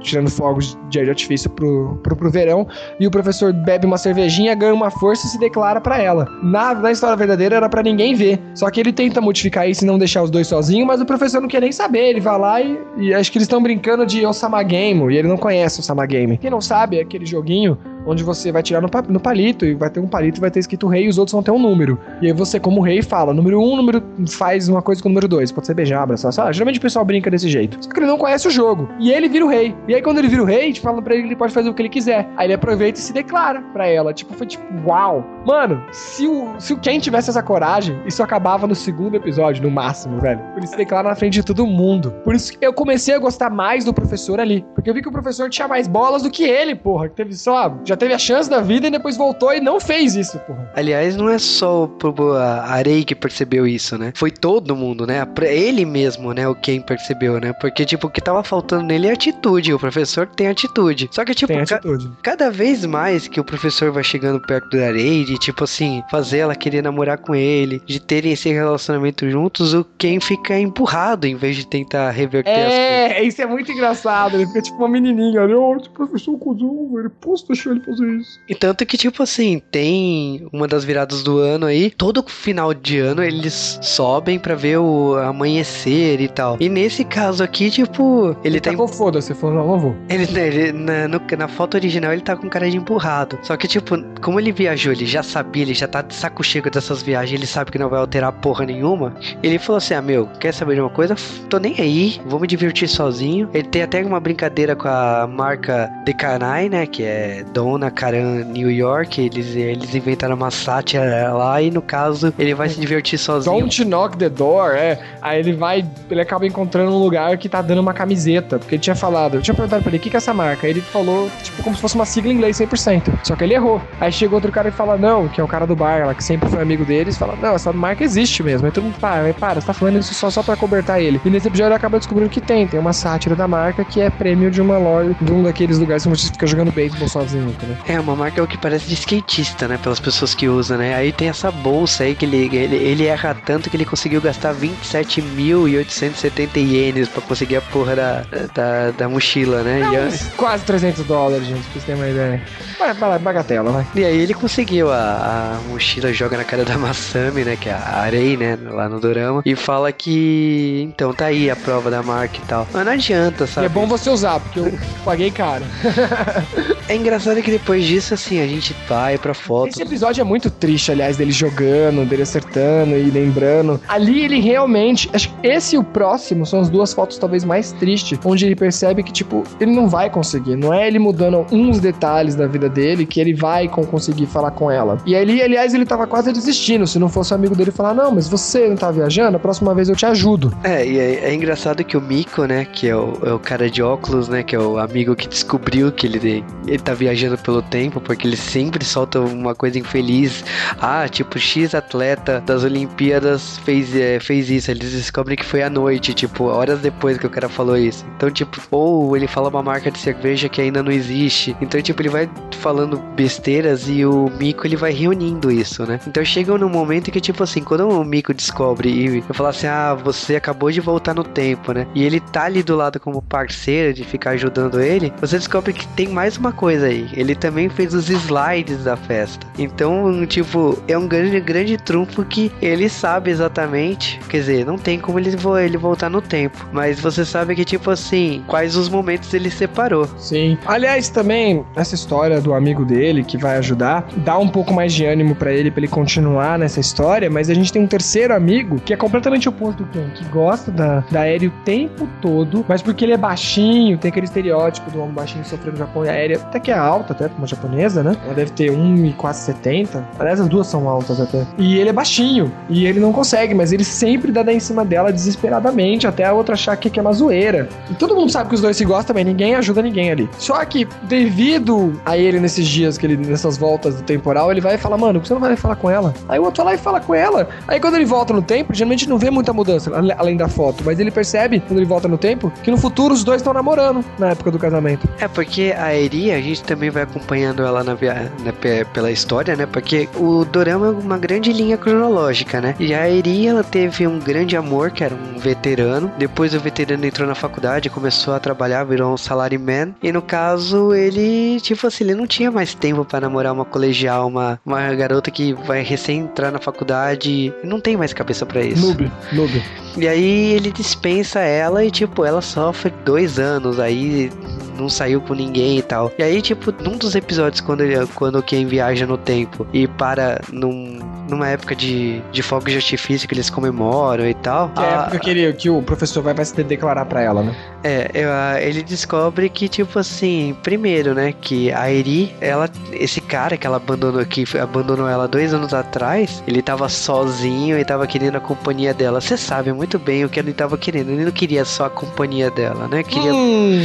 tirando fogos de artifício pro, pro, pro verão, e o professor bebe uma cervejinha, ganha uma força e se declara para ela. Na, na história verdadeira era para ninguém ver. Só que ele tenta modificar isso e não deixar os dois sozinhos, mas o professor não quer nem saber. Ele vai lá e, e acho que eles estão brincando de Osama Game, e ele não conhece o Osama Game. Quem não sabe, é aquele joguinho onde você vai tirar no, no palito e vai ter um palito e vai ter escrito rei e os outros vão ter um número. E aí você, como rei, fala número um, número faz uma coisa com o número dois. Pode ser beijar, abraçar. Geralmente o pessoal brinca desse jeito. Só que ele não conhece o jogo. E ele vira o rei. E aí quando ele vira o rei, te fala pra ele que ele pode fazer o que ele quiser. Aí ele aproveita e se declara pra ela. Tipo, foi tipo, uau. Mano, se o, se o Ken tivesse essa coragem, isso acabava no segundo episódio, no máximo, velho. Ele se declara na frente de todo mundo. Por isso que eu comecei a gostar mais do professor ali. Porque eu vi que o professor tinha mais bolas do que ele, porra. Que teve só, já teve a chance da vida vida e depois voltou e não fez isso, porra. Aliás, não é só a Arei que percebeu isso, né? Foi todo mundo, né? Ele mesmo, né? O quem percebeu, né? Porque, tipo, o que tava faltando nele é atitude. O professor tem atitude. Só que, tipo, ca cada vez mais que o professor vai chegando perto da Arei, de, tipo assim, fazer ela querer namorar com ele, de terem esse relacionamento juntos, o quem fica empurrado em vez de tentar reverter é, as coisas. É, isso é muito engraçado. Ele fica tipo uma menininha ali, ó, oh, professor cuzão, velho. Posso deixar ele fazer isso? E tanto que, tipo assim, tem uma das viradas do ano aí, todo final de ano eles sobem para ver o amanhecer e tal. E nesse caso aqui, tipo, ele, ele tá. tá com foda-se, falou, não, não vou. Ele, ele na, no, na foto original ele tá com cara de empurrado. Só que, tipo, como ele viajou, ele já sabia, ele já tá de saco cheio dessas viagens, ele sabe que não vai alterar porra nenhuma. Ele falou assim: ah, meu, quer saber de uma coisa? Tô nem aí, vou me divertir sozinho. Ele tem até uma brincadeira com a marca Decanai, né? Que é Dona Caran New York, eles, eles inventaram uma sátira lá e no caso ele vai se divertir sozinho. Don't knock the door, é. Aí ele vai, ele acaba encontrando um lugar que tá dando uma camiseta, porque ele tinha falado, eu tinha perguntado pra ele, o que, que é essa marca? Aí ele falou, tipo, como se fosse uma sigla em inglês 100%. Só que ele errou. Aí chegou outro cara e fala, não, que é o cara do bar lá, que sempre foi amigo deles, fala, não, essa marca existe mesmo. Aí todo mundo, para, para, você tá falando isso só, só pra cobertar ele. E nesse episódio ele acaba descobrindo que tem, tem uma sátira da marca que é prêmio de uma loja, de um daqueles lugares que você fica jogando beisebol sozinho, entendeu? É, uma marca é o que parece de skatista, né? Pelas pessoas que usam, né? Aí tem essa bolsa aí que ele, ele, ele erra tanto que ele conseguiu gastar 27.870 ienes pra conseguir a porra da, da, da mochila, né? Não, e, quase 300 dólares, gente, pra vocês terem uma ideia. Vai, vai, bagatela, vai. E aí ele conseguiu a, a mochila, joga na cara da Masami, né? Que é a Arei, né? Lá no Dorama. E fala que. Então, tá aí a prova da marca e tal. Mas não adianta, sabe? E é bom você usar, porque eu paguei caro. é engraçado que depois disso, assim, a gente vai pra foto. Esse episódio é muito triste, aliás, dele jogando, dele acertando e lembrando. Ali ele realmente. Acho que esse e o próximo são as duas fotos talvez mais tristes, onde ele percebe que, tipo, ele não vai conseguir. Não é ele mudando uns detalhes da vida dele que ele vai conseguir falar com ela. E ali, aliás, ele tava quase desistindo. Se não fosse o amigo dele falar, não, mas você não tá viajando, a próxima vez eu te ajudo. É, e é, é engraçado que o Miko, né, que é o, é o, cara de óculos, né, que é o amigo que descobriu que ele, ele tá viajando pelo tempo, porque ele sempre solta uma coisa infeliz. Ah, tipo, X atleta das Olimpíadas fez, é, fez isso. Eles descobrem que foi à noite, tipo, horas depois que o cara falou isso. Então, tipo, ou ele fala uma marca de cerveja que ainda não existe. Então, tipo, ele vai falando besteiras e o Mico ele vai reunindo isso, né? Então chega num momento que, tipo assim, quando o Mico descobre e eu falar assim, ah, você acabou de voltar no tempo, né? E ele tá ali do lado como parceiro de ficar ajudando ele, você descobre que tem mais uma coisa aí. Ele também fez os slides da festa. Então, tipo, é um grande, grande trunfo que ele sabe exatamente. Quer dizer, não tem como ele, ele voltar no tempo. Mas você sabe que, tipo assim, quais os momentos ele separou. Sim. Aliás, também, essa história do amigo dele que vai ajudar, dá um pouco mais de ânimo para ele, para ele continuar nessa história. Mas a gente tem um terceiro amigo que é completamente oposto do Ken, que gosta da, da Aérea o tempo todo, mas porque ele é baixinho, tem aquele estereótipo do homem baixinho sofrendo no Japão e a Aérea até que é alta, até uma japonesa, né? Ela deve ter 1,70. Aliás, as duas são altas até. E ele é baixinho. E ele não consegue, mas ele sempre dá em cima dela desesperadamente, até a outra achar que é uma zoeira. E todo mundo sabe que os dois se gostam, mas ninguém ajuda ninguém ali. Só que, devido a ele nesses dias, que ele, nessas voltas do temporal, ele vai falar, mano, você não vai falar com ela? Aí o outro vai lá e fala com ela. Aí quando ele volta no tempo, geralmente não vê muita mudança, além da foto, mas ele percebe, quando ele volta no tempo, que no futuro os dois estão namorando na época do casamento. É porque a Eri, a gente também vai acompanhando ela na pela história, né? Porque o Dorama é uma grande linha cronológica, né? E a Eri, ela teve um grande amor, que era um veterano. Depois o veterano entrou na faculdade, começou a trabalhar, virou um salaryman. E no caso, ele, tipo assim, ele não tinha mais tempo para namorar uma colegial, uma, uma garota que vai recém entrar na faculdade. Não tem mais cabeça para isso. Noob, noob. E aí ele dispensa ela e, tipo, ela sofre dois anos aí não saiu com ninguém e tal. E aí, tipo, num dos episódios, quando, quando quem viaja no tempo e para num, numa época de, de fogo de artifício que eles comemoram e tal. Que é a época que, ele, que o professor vai, vai se declarar para ela, né? É, ele descobre que, tipo assim, primeiro, né, que a Eri, ela, esse cara que ela abandonou, que abandonou ela dois anos atrás, ele tava sozinho e tava querendo a companhia dela. Você sabe muito bem o que ele tava querendo. Ele não queria só a companhia dela, né? Queria. Hum.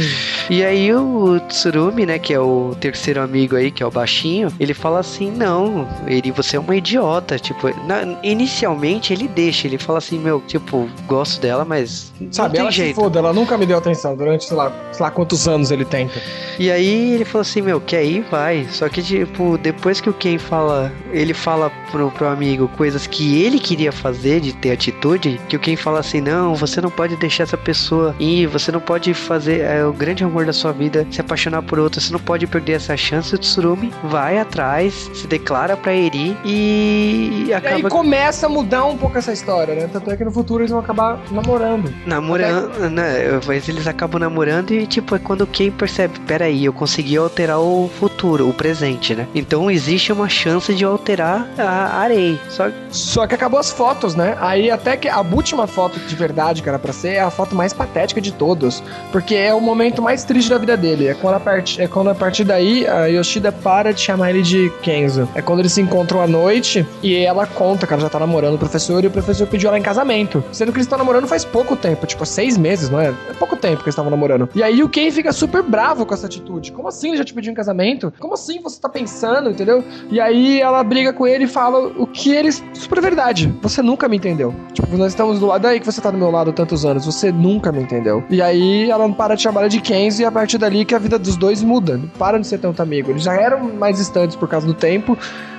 E aí o Tsurumi, né, que é o terceiro amigo aí, que é o baixinho, ele fala assim: não, Eri, você é uma idiota. Tipo, na, inicialmente ele deixa, ele fala assim: meu, tipo, gosto dela, mas. Sabe, não ela jeito. se foda, ela nunca me deu atenção durante, sei lá, sei lá quantos anos ele tenta. E aí ele falou assim, meu, quer ir? Vai. Só que, tipo, depois que o Ken fala, ele fala pro, pro amigo coisas que ele queria fazer, de ter atitude, que o Ken fala assim, não, você não pode deixar essa pessoa ir, você não pode fazer é, o grande amor da sua vida, se apaixonar por outra, você não pode perder essa chance. O Tsurumi vai atrás, se declara pra Eri e acaba... E aí começa a mudar um pouco essa história, né? Tanto é que no futuro eles vão acabar namorando. Namorando, Até... né? Mas eles acabam namorando e, tipo, é quando quem percebe, peraí, eu consegui alterar o futuro, o presente, né? Então existe uma chance de alterar a areia. Só... Só que acabou as fotos, né? Aí até que a última foto de verdade que era pra ser é a foto mais patética de todos. Porque é o momento mais triste da vida dele. É quando a, part... é quando a partir daí a Yoshida para de chamar ele de Kenzo. É quando eles se encontram à noite e ela conta que ela já tá namorando o professor e o professor pediu ela em casamento. Sendo que eles estão namorando faz pouco tempo, tipo seis meses, não é? É pouco tempo que eles estavam namorando. E aí o Ken fica super bravo com essa atitude. Como assim ele já te pediu em casamento? Como assim você tá pensando, entendeu? E aí ela briga com ele e fala o que eles. Super verdade. Você nunca me entendeu. Tipo, nós estamos do lado aí que você tá do meu lado tantos anos. Você nunca me entendeu. E aí ela não para de chamar ela de Kenzie e a partir dali que a vida dos dois muda. Não param de ser tanto amigo. Eles já eram mais distantes por causa do tempo.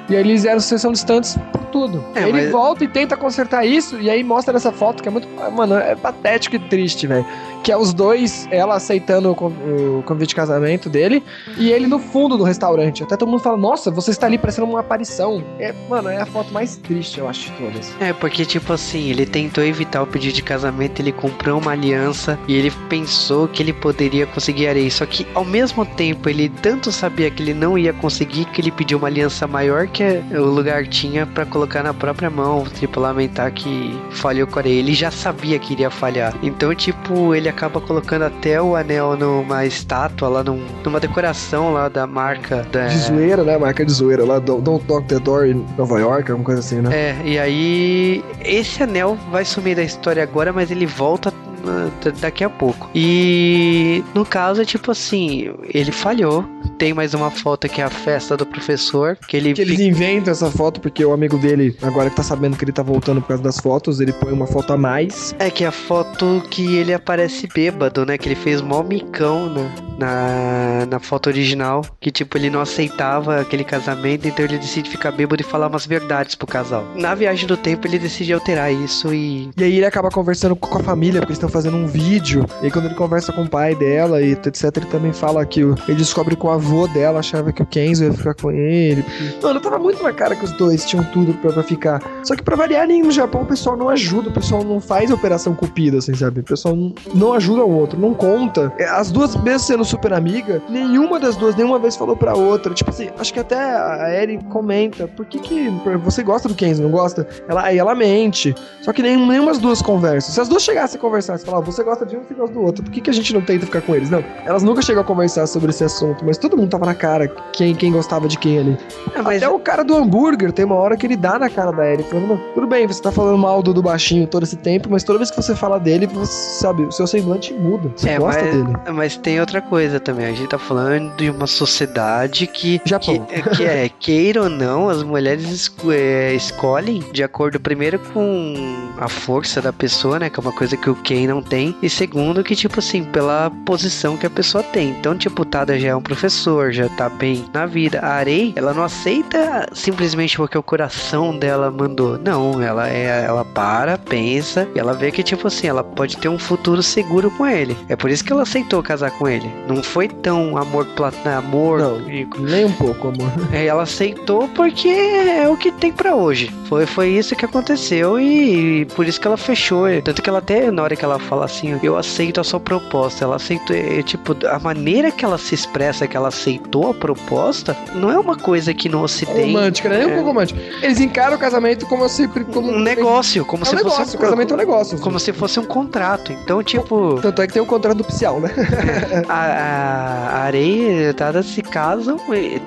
E aí eles eram são distantes por tudo. É, ele mas... volta e tenta consertar isso, e aí mostra essa foto que é muito. Mano, é patético e triste, velho. Que é os dois, ela aceitando o convite de casamento dele, e ele no fundo do restaurante. Até todo mundo fala, nossa, você está ali parecendo uma aparição. É, mano, é a foto mais triste, eu acho, de todas. É, porque, tipo assim, ele tentou evitar o pedido de casamento, ele comprou uma aliança e ele pensou que ele poderia conseguir areia. Só que ao mesmo tempo ele tanto sabia que ele não ia conseguir que ele pediu uma aliança maior que o lugar tinha para colocar na própria mão, tipo, lamentar que falhou com a areia. Ele já sabia que iria falhar. Então, tipo, ele acaba colocando até o anel numa estátua lá, num, numa decoração lá da marca da... De zoeira, né? Marca de zoeira lá, Don't Knock the Door em Nova York, alguma coisa assim, né? É, e aí esse anel vai sumir da história agora, mas ele volta daqui a pouco. E no caso é tipo assim, ele falhou. Tem mais uma foto que é a festa do professor, que ele que eles inventam essa foto porque o amigo dele, agora que tá sabendo que ele tá voltando por causa das fotos, ele põe uma foto a mais. É que é a foto que ele aparece bêbado, né? Que ele fez mó micão né? na, na foto original, que tipo ele não aceitava aquele casamento, então ele decide ficar bêbado e falar umas verdades pro casal. Na viagem do tempo ele decide alterar isso e E aí ele acaba conversando com a família, porque eles estão fazendo um vídeo. E aí, quando ele conversa com o pai dela e etc, ele também fala que ele descobre que o avô dela achava que o Kenzo ia ficar com ele. Mano, tava muito na cara que os dois tinham tudo pra, ficar. Só que pra variar, nem no Japão o pessoal não ajuda, o pessoal não faz operação cupida, assim, sabe? O pessoal não, não ajuda o outro, não conta. É, as duas, mesmo sendo super amiga, nenhuma das duas, nenhuma vez falou pra outra. Tipo assim, acho que até a Eri comenta, por que que você gosta do Kenzo, não gosta? Ela, aí ela mente. Só que nem, nenhuma das duas conversam. Se as duas chegassem a conversar, você falar, você gosta de um, você gosta do outro, por que que a gente não tenta ficar com eles? Não, elas nunca chegam a conversar sobre esse assunto, mas todo mundo tava na cara quem, quem gostava de quem ali. É, mas... Até o cara do hambúrguer, tem uma hora que ele dá na cara da Eri, falando, tudo bem, você tá falando mal do, do baixinho todo esse tempo, mas toda vez que você fala dele, você sabe, o seu semblante muda. Você é, gosta mas, dele. Mas tem outra coisa também. A gente tá falando de uma sociedade que. Japão. Que, que é, queira ou não, as mulheres esco é, escolhem de acordo, primeiro, com a força da pessoa, né? Que é uma coisa que o Ken não tem. E segundo, que, tipo assim, pela posição que a pessoa tem. Então, tipo, Tada já é um professor, já tá bem na vida. A Arei, ela não aceita simplesmente porque o coração dela mandou. Não, ela é. Ela para, pensa, e ela vê que, tipo assim, ela pode ter um futuro seguro com ele. É por isso que ela aceitou casar com ele. Não foi tão amor platônico, amor. Não, nem um pouco amor. É, ela aceitou porque é o que tem para hoje. Foi, foi isso que aconteceu e, e, por isso que ela fechou. Tanto que ela até, na hora que ela fala assim, eu aceito a sua proposta, ela aceitou, é, tipo, a maneira que ela se expressa, que ela aceitou a proposta, não é uma coisa que no ocidente... Romântica, né? Nem um pouco romântico. Eles encaram o casamento como sempre... Como um negócio, como é se um negócio, fosse... O casamento é um negócio. Como assim. se fosse um contrato. Então, tipo... Tanto é que tem um contrato nupcial, né? a, a, a Arei e Tada se casam,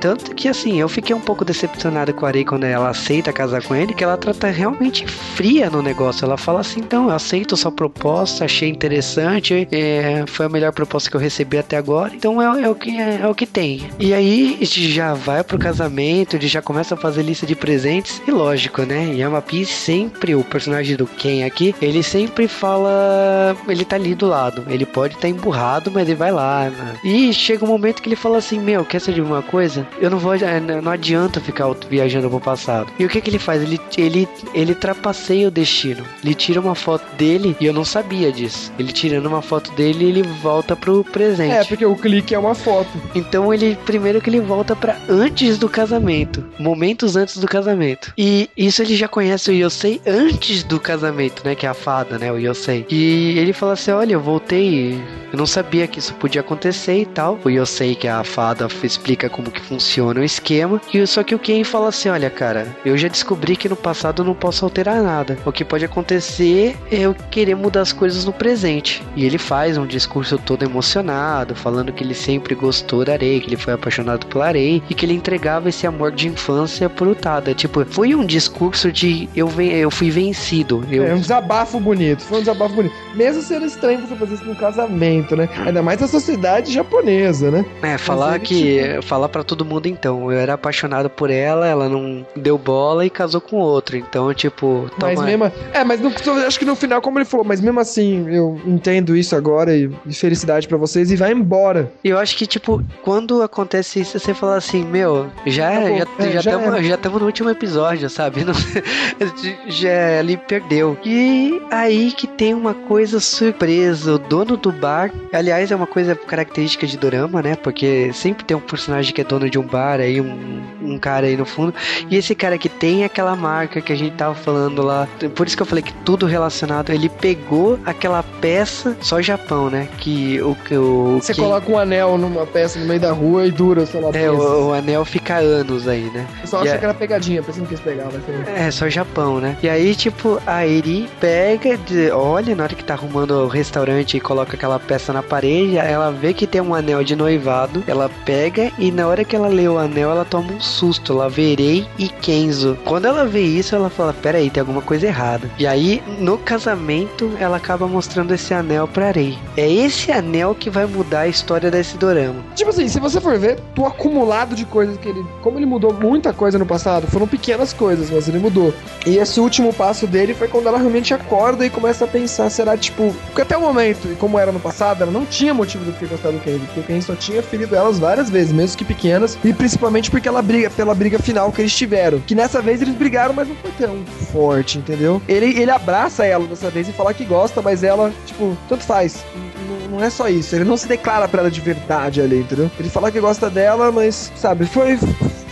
tanto que, assim, eu fiquei um pouco decepcionado com a Arei quando ela aceita casar com ele, que ela trata realmente fria no negócio. Ela fala assim, então, eu aceito sua proposta, achei interessante, é, foi a melhor proposta que eu recebi até agora, então é, é o, que, é, é, o que tem. E aí, já vai pro casamento, ele já começa a fazer lista de presentes, e lógico, né, Yamapi sempre, o personagem do Ken aqui, ele sempre fala, ele tá ali do lado, ele pode estar tá emburrado, mas ele vai lá, né? E chega um momento que ele fala assim, meu, quer saber de uma coisa? Eu não vou, é, não adianta ficar viajando pro passado. E o que que ele faz? Ele, ele, ele trapaceia o destino. Ele tira uma foto dele e eu não sabia disso. Ele tirando uma foto dele, ele volta pro presente. É, porque o clique é uma foto. Então ele, primeiro que ele volta para antes do casamento. Momentos antes do casamento. E isso ele já conhece o Yosei antes do casamento, né? Que é a fada, né? O Yosei. E ele fala assim, olha, eu voltei... Eu não sabia que isso podia acontecer e tal. O Yosei, que é a fada, explica como que funciona o esquema. E só que o Ken fala assim, olha, cara, eu já descobri que no passado eu não posso alterar nada. O que pode acontecer é eu querer mudar as coisas no presente. E ele faz um discurso todo emocionado, falando que ele sempre gostou da Arei, que ele foi apaixonado pela Arei e que ele entregava esse amor de infância pro Tada. Tipo, foi um discurso de eu, eu fui vencido. Eu... É um desabafo bonito, foi um desabafo bonito. Mesmo sendo estranho você fazer isso num casamento, né? Ainda mais na sociedade japonesa, né? É, falar que. Tipo... Falar para todo mundo então. Eu era apaixonado por ela, ela não deu bola e casou com outro. Então, tipo. Mas mesmo. É, mas no, acho que no final, como ele falou, mas mesmo assim, eu entendo isso agora e, felicidade para vocês e vai embora. Eu acho que, tipo, quando acontece isso, você fala assim, meu, já já, é, já, já, já estamos no último episódio, sabe? Não, já ele perdeu. E aí que tem uma coisa surpresa. O dono do bar, aliás, é uma coisa característica de Dorama, né? Porque sempre tem um personagem que é dono de um bar aí, um, um cara aí no fundo. E esse cara que tem aquela marca que a gente tava falando lá. Por isso que eu falei que tudo relacionado. Ele pegou aquela peça, só Japão, né? Que o. o Você coloca um anel numa peça no meio da rua e dura, sei lá. É, o, o, anel fica anos aí, né? Eu só achei a... que era pegadinha, pensando que eles pegavam. É, só Japão, né? E aí, tipo, a Eri pega, de... olha, na hora que tá arrumando o restaurante e coloca aquela peça na parede, ela vê que tem um anel de noivado, ela pega e na hora que ela lê o anel, ela toma um susto. Ela vê Erei e Kenzo. Quando ela vê isso, ela fala: Pera aí, tem alguma coisa errada. E aí, no casamento, ela acaba mostrando esse anel pra Rei. É esse anel que vai mudar a história desse dorama. Tipo assim, se você for ver, o acumulado de coisas que ele. Como ele mudou muita coisa no passado, foram pequenas coisas, mas ele mudou. E esse último passo dele foi quando ela realmente acorda e começa a pensar: será tipo. Porque até o momento, e como era no passado, ela não tinha motivo do que gostar do Ken, porque o Ken só tinha ferido elas várias vezes, mesmo que pequenas, e principalmente porque ela briga pela briga final que eles tiveram. Que nessa vez eles brigaram, mas não foi tão forte, entendeu? Ele, ele abraça ela dessa vez e fala que gosta, mas ela, tipo, tanto faz. Não, é só isso. Ele não se declara pra ela de verdade ali, entendeu? Ele fala que gosta dela, mas, sabe, foi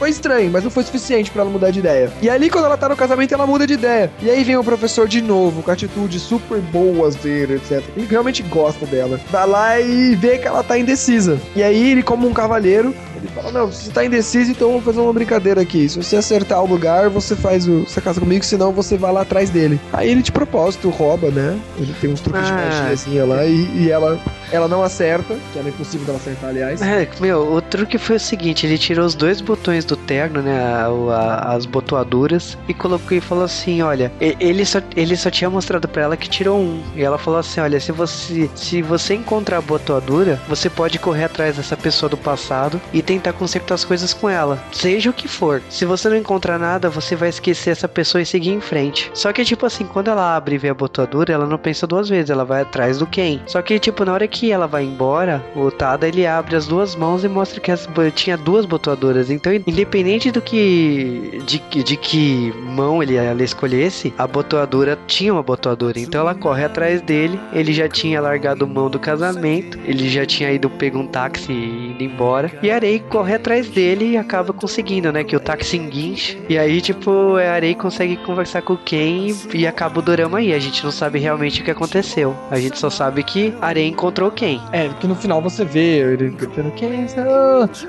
Foi estranho, mas não foi suficiente para ela mudar de ideia. E ali, quando ela tá no casamento, ela muda de ideia. E aí vem o professor de novo, com atitudes super boas dele, etc. Ele realmente gosta dela. Vai lá e vê que ela tá indecisa. E aí ele, como um cavaleiro, ele fala: Não, você tá indeciso, então vamos fazer uma brincadeira aqui. Se você acertar o lugar, você faz o. Você casa comigo, senão você vai lá atrás dele. Aí ele de propósito rouba, né? Ele tem uns truques ah. de magiazinha lá e, e ela ela não acerta, que era impossível dela acertar, aliás. É, meu, o truque foi o seguinte: ele tirou os dois botões do terno, né? A, a, as botoaduras, e colocou e falou assim: olha, ele só, ele só tinha mostrado para ela que tirou um. E ela falou assim: olha, se você, se você encontrar a botoadura, você pode correr atrás dessa pessoa do passado e tentar consertar as coisas com ela. Seja o que for. Se você não encontrar nada, você vai esquecer essa pessoa e seguir em frente. Só que, tipo assim, quando ela abre e vê a botoadura, ela não pensa duas vezes, ela vai atrás do quem. Só que, tipo, na hora que que ela vai embora, o Tada ele abre as duas mãos e mostra que as, tinha duas botoadoras. Então, independente do que de, de que mão ele ela escolhesse, a botoadora tinha uma botoadora. Então ela corre atrás dele. Ele já tinha largado mão do casamento, ele já tinha ido pegar um táxi e ido embora. E a Arei corre atrás dele e acaba conseguindo, né? Que o táxi enguinche. E aí, tipo, a Arei consegue conversar com Ken e, acaba o drama aí. A gente não sabe realmente o que aconteceu. A gente só sabe que a Arei encontrou quem. É, que no final você vê ele gritando quem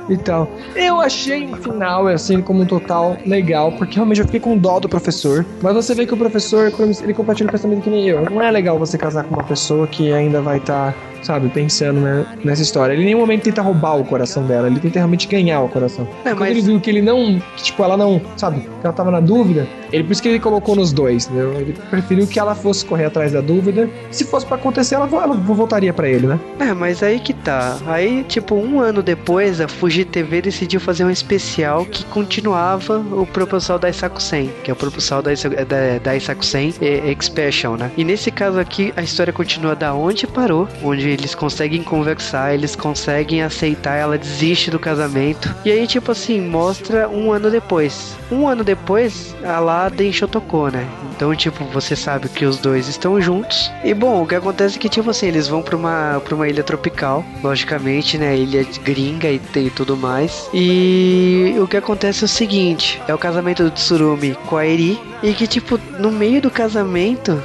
e tal. Eu achei o final, assim, como um total legal, porque realmente eu fiquei com dó do professor. Mas você vê que o professor, ele compartilha o pensamento que nem eu. Não é legal você casar com uma pessoa que ainda vai estar. Tá sabe, pensando né, nessa história. Ele em nenhum momento tenta roubar o coração dela, ele tenta realmente ganhar o coração. É, Quando mas... ele viu que ele não, que, tipo, ela não, sabe, que ela tava na dúvida, ele por isso que ele colocou nos dois, entendeu? Ele preferiu que ela fosse correr atrás da dúvida. Se fosse para acontecer, ela, ela voltaria para ele, né? É, mas aí que tá. Aí, tipo, um ano depois, a Fuji TV decidiu fazer um especial que continuava o propulsal da Isakusen, que é o propulsal da, da, da Isakusen Expansion, né? E nesse caso aqui, a história continua da onde parou, onde eles conseguem conversar, eles conseguem aceitar, ela desiste do casamento. E aí, tipo assim, mostra um ano depois. Um ano depois, a lá deixou tocou, né? Então, tipo, você sabe que os dois estão juntos. E bom, o que acontece é que, tipo assim, eles vão pra uma, pra uma ilha tropical, logicamente, né? Ilha gringa e, e tudo mais. E o que acontece é o seguinte: é o casamento do Tsurumi com a Eri. E que, tipo, no meio do casamento,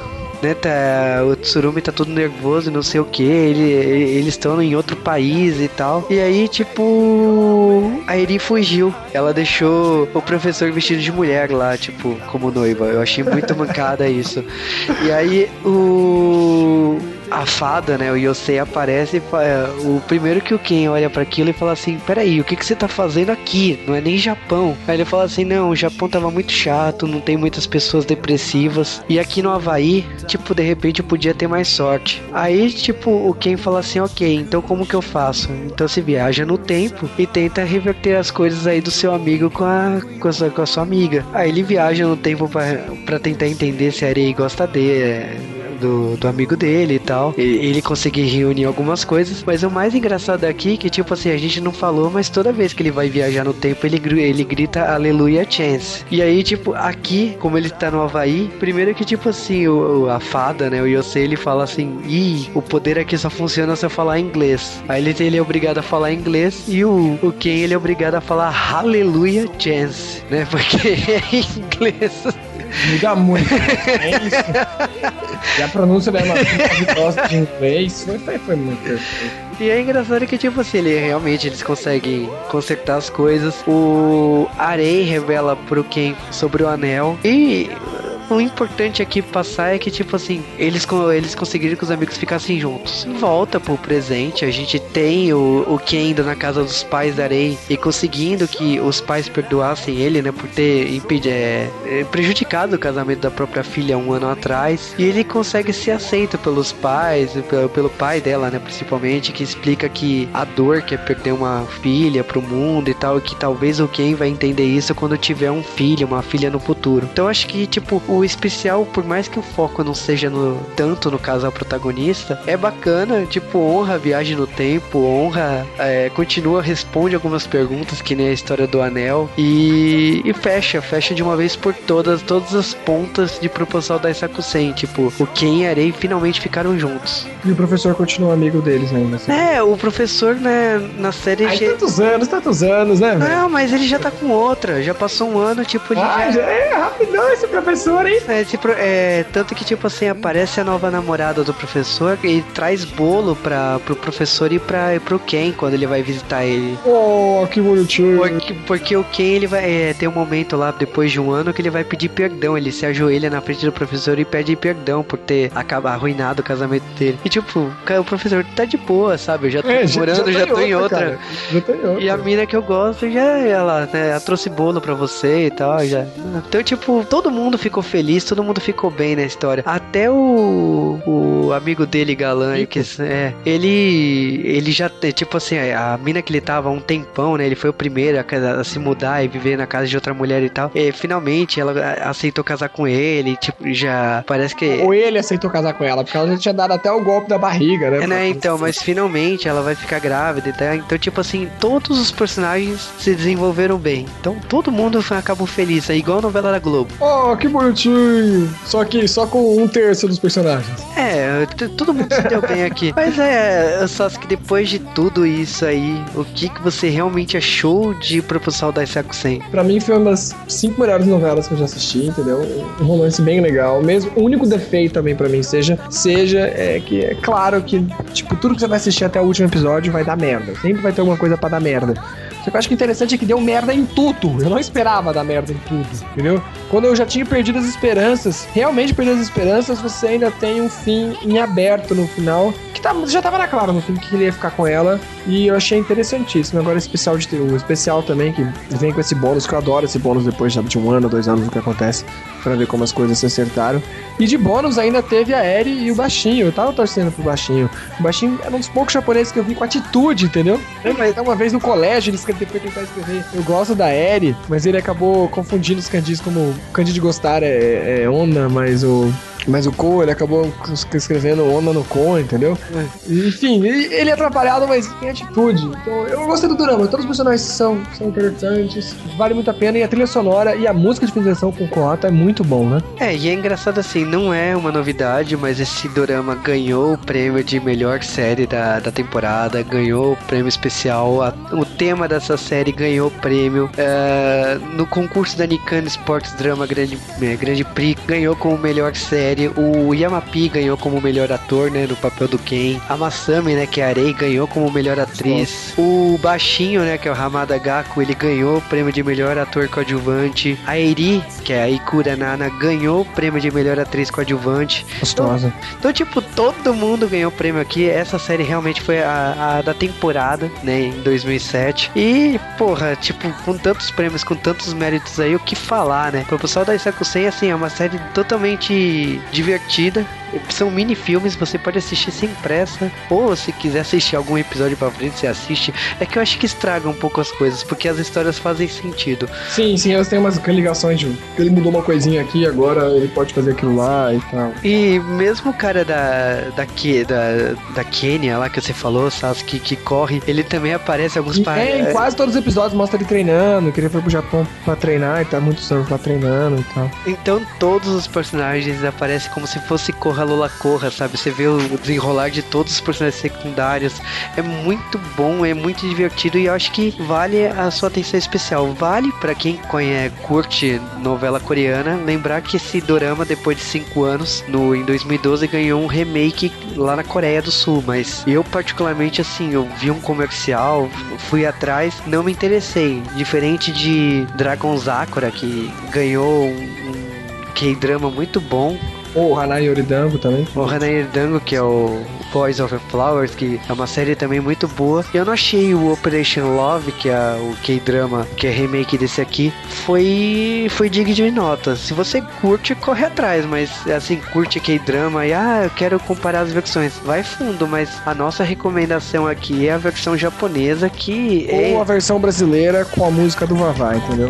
né, tá, o Tsurumi tá todo nervoso, não sei o que, ele, eles estão em outro país e tal. E aí, tipo, a Eri fugiu. Ela deixou o professor vestido de mulher lá, tipo, como noiva. Eu achei muito mancada isso. E aí, o a fada, né, o Yosei aparece é, o primeiro que o Ken olha para aquilo e fala assim, peraí, o que que você tá fazendo aqui? Não é nem Japão. Aí ele fala assim, não, o Japão tava muito chato, não tem muitas pessoas depressivas. E aqui no Havaí, tipo, de repente eu podia ter mais sorte. Aí, tipo, o Ken fala assim, ok, então como que eu faço? Então se viaja no tempo e tenta reverter as coisas aí do seu amigo com a, com a, sua, com a sua amiga. Aí ele viaja no tempo para tentar entender se a Arei gosta dele, do, do amigo dele e tal. Ele, ele conseguir reunir algumas coisas. Mas o mais engraçado aqui é que, tipo assim, a gente não falou, mas toda vez que ele vai viajar no tempo, ele, ele grita Aleluia Chance. E aí, tipo, aqui, como ele tá no Havaí, primeiro que, tipo assim, o, a fada, né, o Yosei, ele fala assim, ih, o poder aqui só funciona se eu falar inglês. Aí ele, ele é obrigado a falar inglês e o, o Ken, ele é obrigado a falar Aleluia Chance, né, porque é inglês. Muda muito. É isso. E a pronúncia da Emma de inglês foi, foi, foi muito perfeito. E é engraçado que, tipo assim, ele, realmente eles conseguem consertar as coisas. O Arei revela pro Ken sobre o anel. E o importante aqui passar é que, tipo assim, eles, eles conseguiram que os amigos ficassem juntos. Volta pro presente, a gente tem o, o Ken na casa dos pais da Rei e conseguindo que os pais perdoassem ele, né, por ter impedido, é, é, prejudicado o casamento da própria filha um ano atrás. E ele consegue ser aceito pelos pais, pelo, pelo pai dela, né, principalmente, que explica que a dor que é perder uma filha pro mundo e tal, e que talvez o Ken vai entender isso quando tiver um filho, uma filha no futuro. Então acho que, tipo, o o especial, por mais que o foco não seja no, tanto no casal protagonista, é bacana, tipo, honra a viagem no tempo, honra, é, continua, responde algumas perguntas, que nem a história do anel, e, e fecha, fecha de uma vez por todas, todas as pontas de proposital da Sakusen, tipo, o Ken e a Arei finalmente ficaram juntos. E o professor continua amigo deles ainda. Assim. É, o professor, né, na série... Ai, já... tantos anos, tantos anos, né, velho? Não, mas ele já tá com outra, já passou um ano, tipo, ele ah, já... É rapidão esse professor, É, tipo, é, tanto que, tipo assim, aparece a nova namorada do professor e traz bolo pra, pro professor e pra, e pro Ken quando ele vai visitar ele. Oh, que bonitinho. Porque, porque o Ken, ele vai é, ter um momento lá, depois de um ano, que ele vai pedir perdão. Ele se ajoelha na frente do professor e pede perdão por ter acabado arruinado o casamento dele. E tipo, o professor tá de boa, sabe? Eu já tô é, morando, já, já, já tô em outra. Já tô em outra. E a mina que eu gosto já, ela, né, ela trouxe bolo pra você e tal, já. Então, tipo, todo mundo ficou feliz, todo mundo ficou bem na história. Até o, o amigo dele, Galã, que é, ele ele já, tipo assim, a mina que ele tava há um tempão, né? Ele foi o primeiro a, a, se mudar e viver na casa de outra mulher e tal. E finalmente ela aceitou casar com ele, tipo, já parece que. Ou ele aceitou casar com ela, porque ela já tinha dado até o golpe da barriga, né? É, né? Então, mas finalmente ela vai ficar grávida e tal. Então, tipo assim, todos os personagens se desenvolveram bem. Então todo mundo acabou feliz, é igual a novela da Globo. Oh, que bonitinho! Só que só com um terço dos personagens. É, todo mundo se deu bem aqui. Mas é, só que depois de tudo isso aí, o que, que você realmente achou de Propulsal da Sakusen? Pra mim foi uma das cinco melhores novelas que eu já assisti, entendeu? Um romance bem legal. Mesmo, o único defeito também pra mim seja, seja é que é claro que, tipo, tudo que você vai assistir até o último episódio vai dar merda. Sempre vai ter alguma coisa pra dar merda. Só que eu acho que interessante é que deu merda em tudo. Eu não esperava dar merda em tudo, entendeu? Quando eu já tinha perdido as esperanças, realmente perdi as esperanças, você ainda tem um fim em aberto no final, tá, já tava na clara no filme que ele ia ficar com ela, e eu achei interessantíssimo. Agora, especial de o especial também, que vem com esse bônus, que eu adoro esse bônus depois de um ano, dois anos, o que acontece, para ver como as coisas se acertaram. E de bônus ainda teve a Eri e o Baixinho. Eu tava torcendo pro Baixinho. O Baixinho era um dos poucos japoneses que eu vi com atitude, entendeu? Até uma vez no colégio ele escreveu, tentar escrever. Eu gosto da Eri, mas ele acabou confundindo os kanjis como. O kanji de gostar é, é Ona, mas o mas o Ko, ele acabou escrevendo onda no Ko, entendeu? É. Enfim, ele é atrapalhado, mas tem atitude. Então, eu gostei do drama. Todos os personagens são, são interessantes, vale muito a pena. E a trilha sonora e a música de finalização com o Koata é muito bom, né? É, e é engraçado assim, não é uma novidade, mas esse drama ganhou o prêmio de melhor série da, da temporada, ganhou o prêmio especial. A, o tema dessa série ganhou o prêmio. Uh, no concurso da Nikan Sports Drama Grande, é, Grande Prix, ganhou como melhor série série. O Yamapi ganhou como melhor ator, né, no papel do Ken. A Masami, né, que é a Arei, ganhou como melhor atriz. O Baixinho, né, que é o Hamada Gaku, ele ganhou o prêmio de melhor ator coadjuvante. A Eri, que é a Ikura Nana, ganhou o prêmio de melhor atriz coadjuvante. Gostosa. Então, então, tipo, todo mundo ganhou o prêmio aqui. Essa série realmente foi a, a da temporada, né, em 2007. E, porra, tipo, com tantos prêmios, com tantos méritos aí, o que falar, né? O pessoal da Isakusen, assim, é uma série totalmente divertida são mini filmes, você pode assistir sem pressa, ou se quiser assistir algum episódio pra frente, você assiste. É que eu acho que estraga um pouco as coisas, porque as histórias fazem sentido. Sim, sim, elas têm umas ligações de. Ele mudou uma coisinha aqui, agora ele pode fazer aquilo lá e tal. E mesmo o cara da. da, da, da Kenya lá que você falou, Sasuke, que corre, ele também aparece alguns par... É, em quase todos os episódios mostra ele treinando, que ele foi pro Japão pra treinar e tá muito tempo lá treinando e tal. Então todos os personagens aparecem como se fosse correr Corra Corra, sabe? Você vê o desenrolar de todos os personagens secundários. É muito bom, é muito divertido e eu acho que vale a sua atenção especial. Vale para quem conhece, curte novela coreana, lembrar que esse dorama, depois de 5 anos, no, em 2012, ganhou um remake lá na Coreia do Sul. Mas eu, particularmente, assim, eu vi um comercial, fui atrás, não me interessei. Diferente de Dragon Sakura, que ganhou um, um K-drama muito bom o Hanai Yoridango também. O Hanai Yoridango, que é o Boys of Flowers, que é uma série também muito boa. Eu não achei o Operation Love, que é o K-drama, que é remake desse aqui, foi foi digno de nota. Se você curte, corre atrás, mas assim, curte K-drama e ah, eu quero comparar as versões. Vai fundo, mas a nossa recomendação aqui é a versão japonesa que Ou é... a versão brasileira com a música do Vavá, entendeu?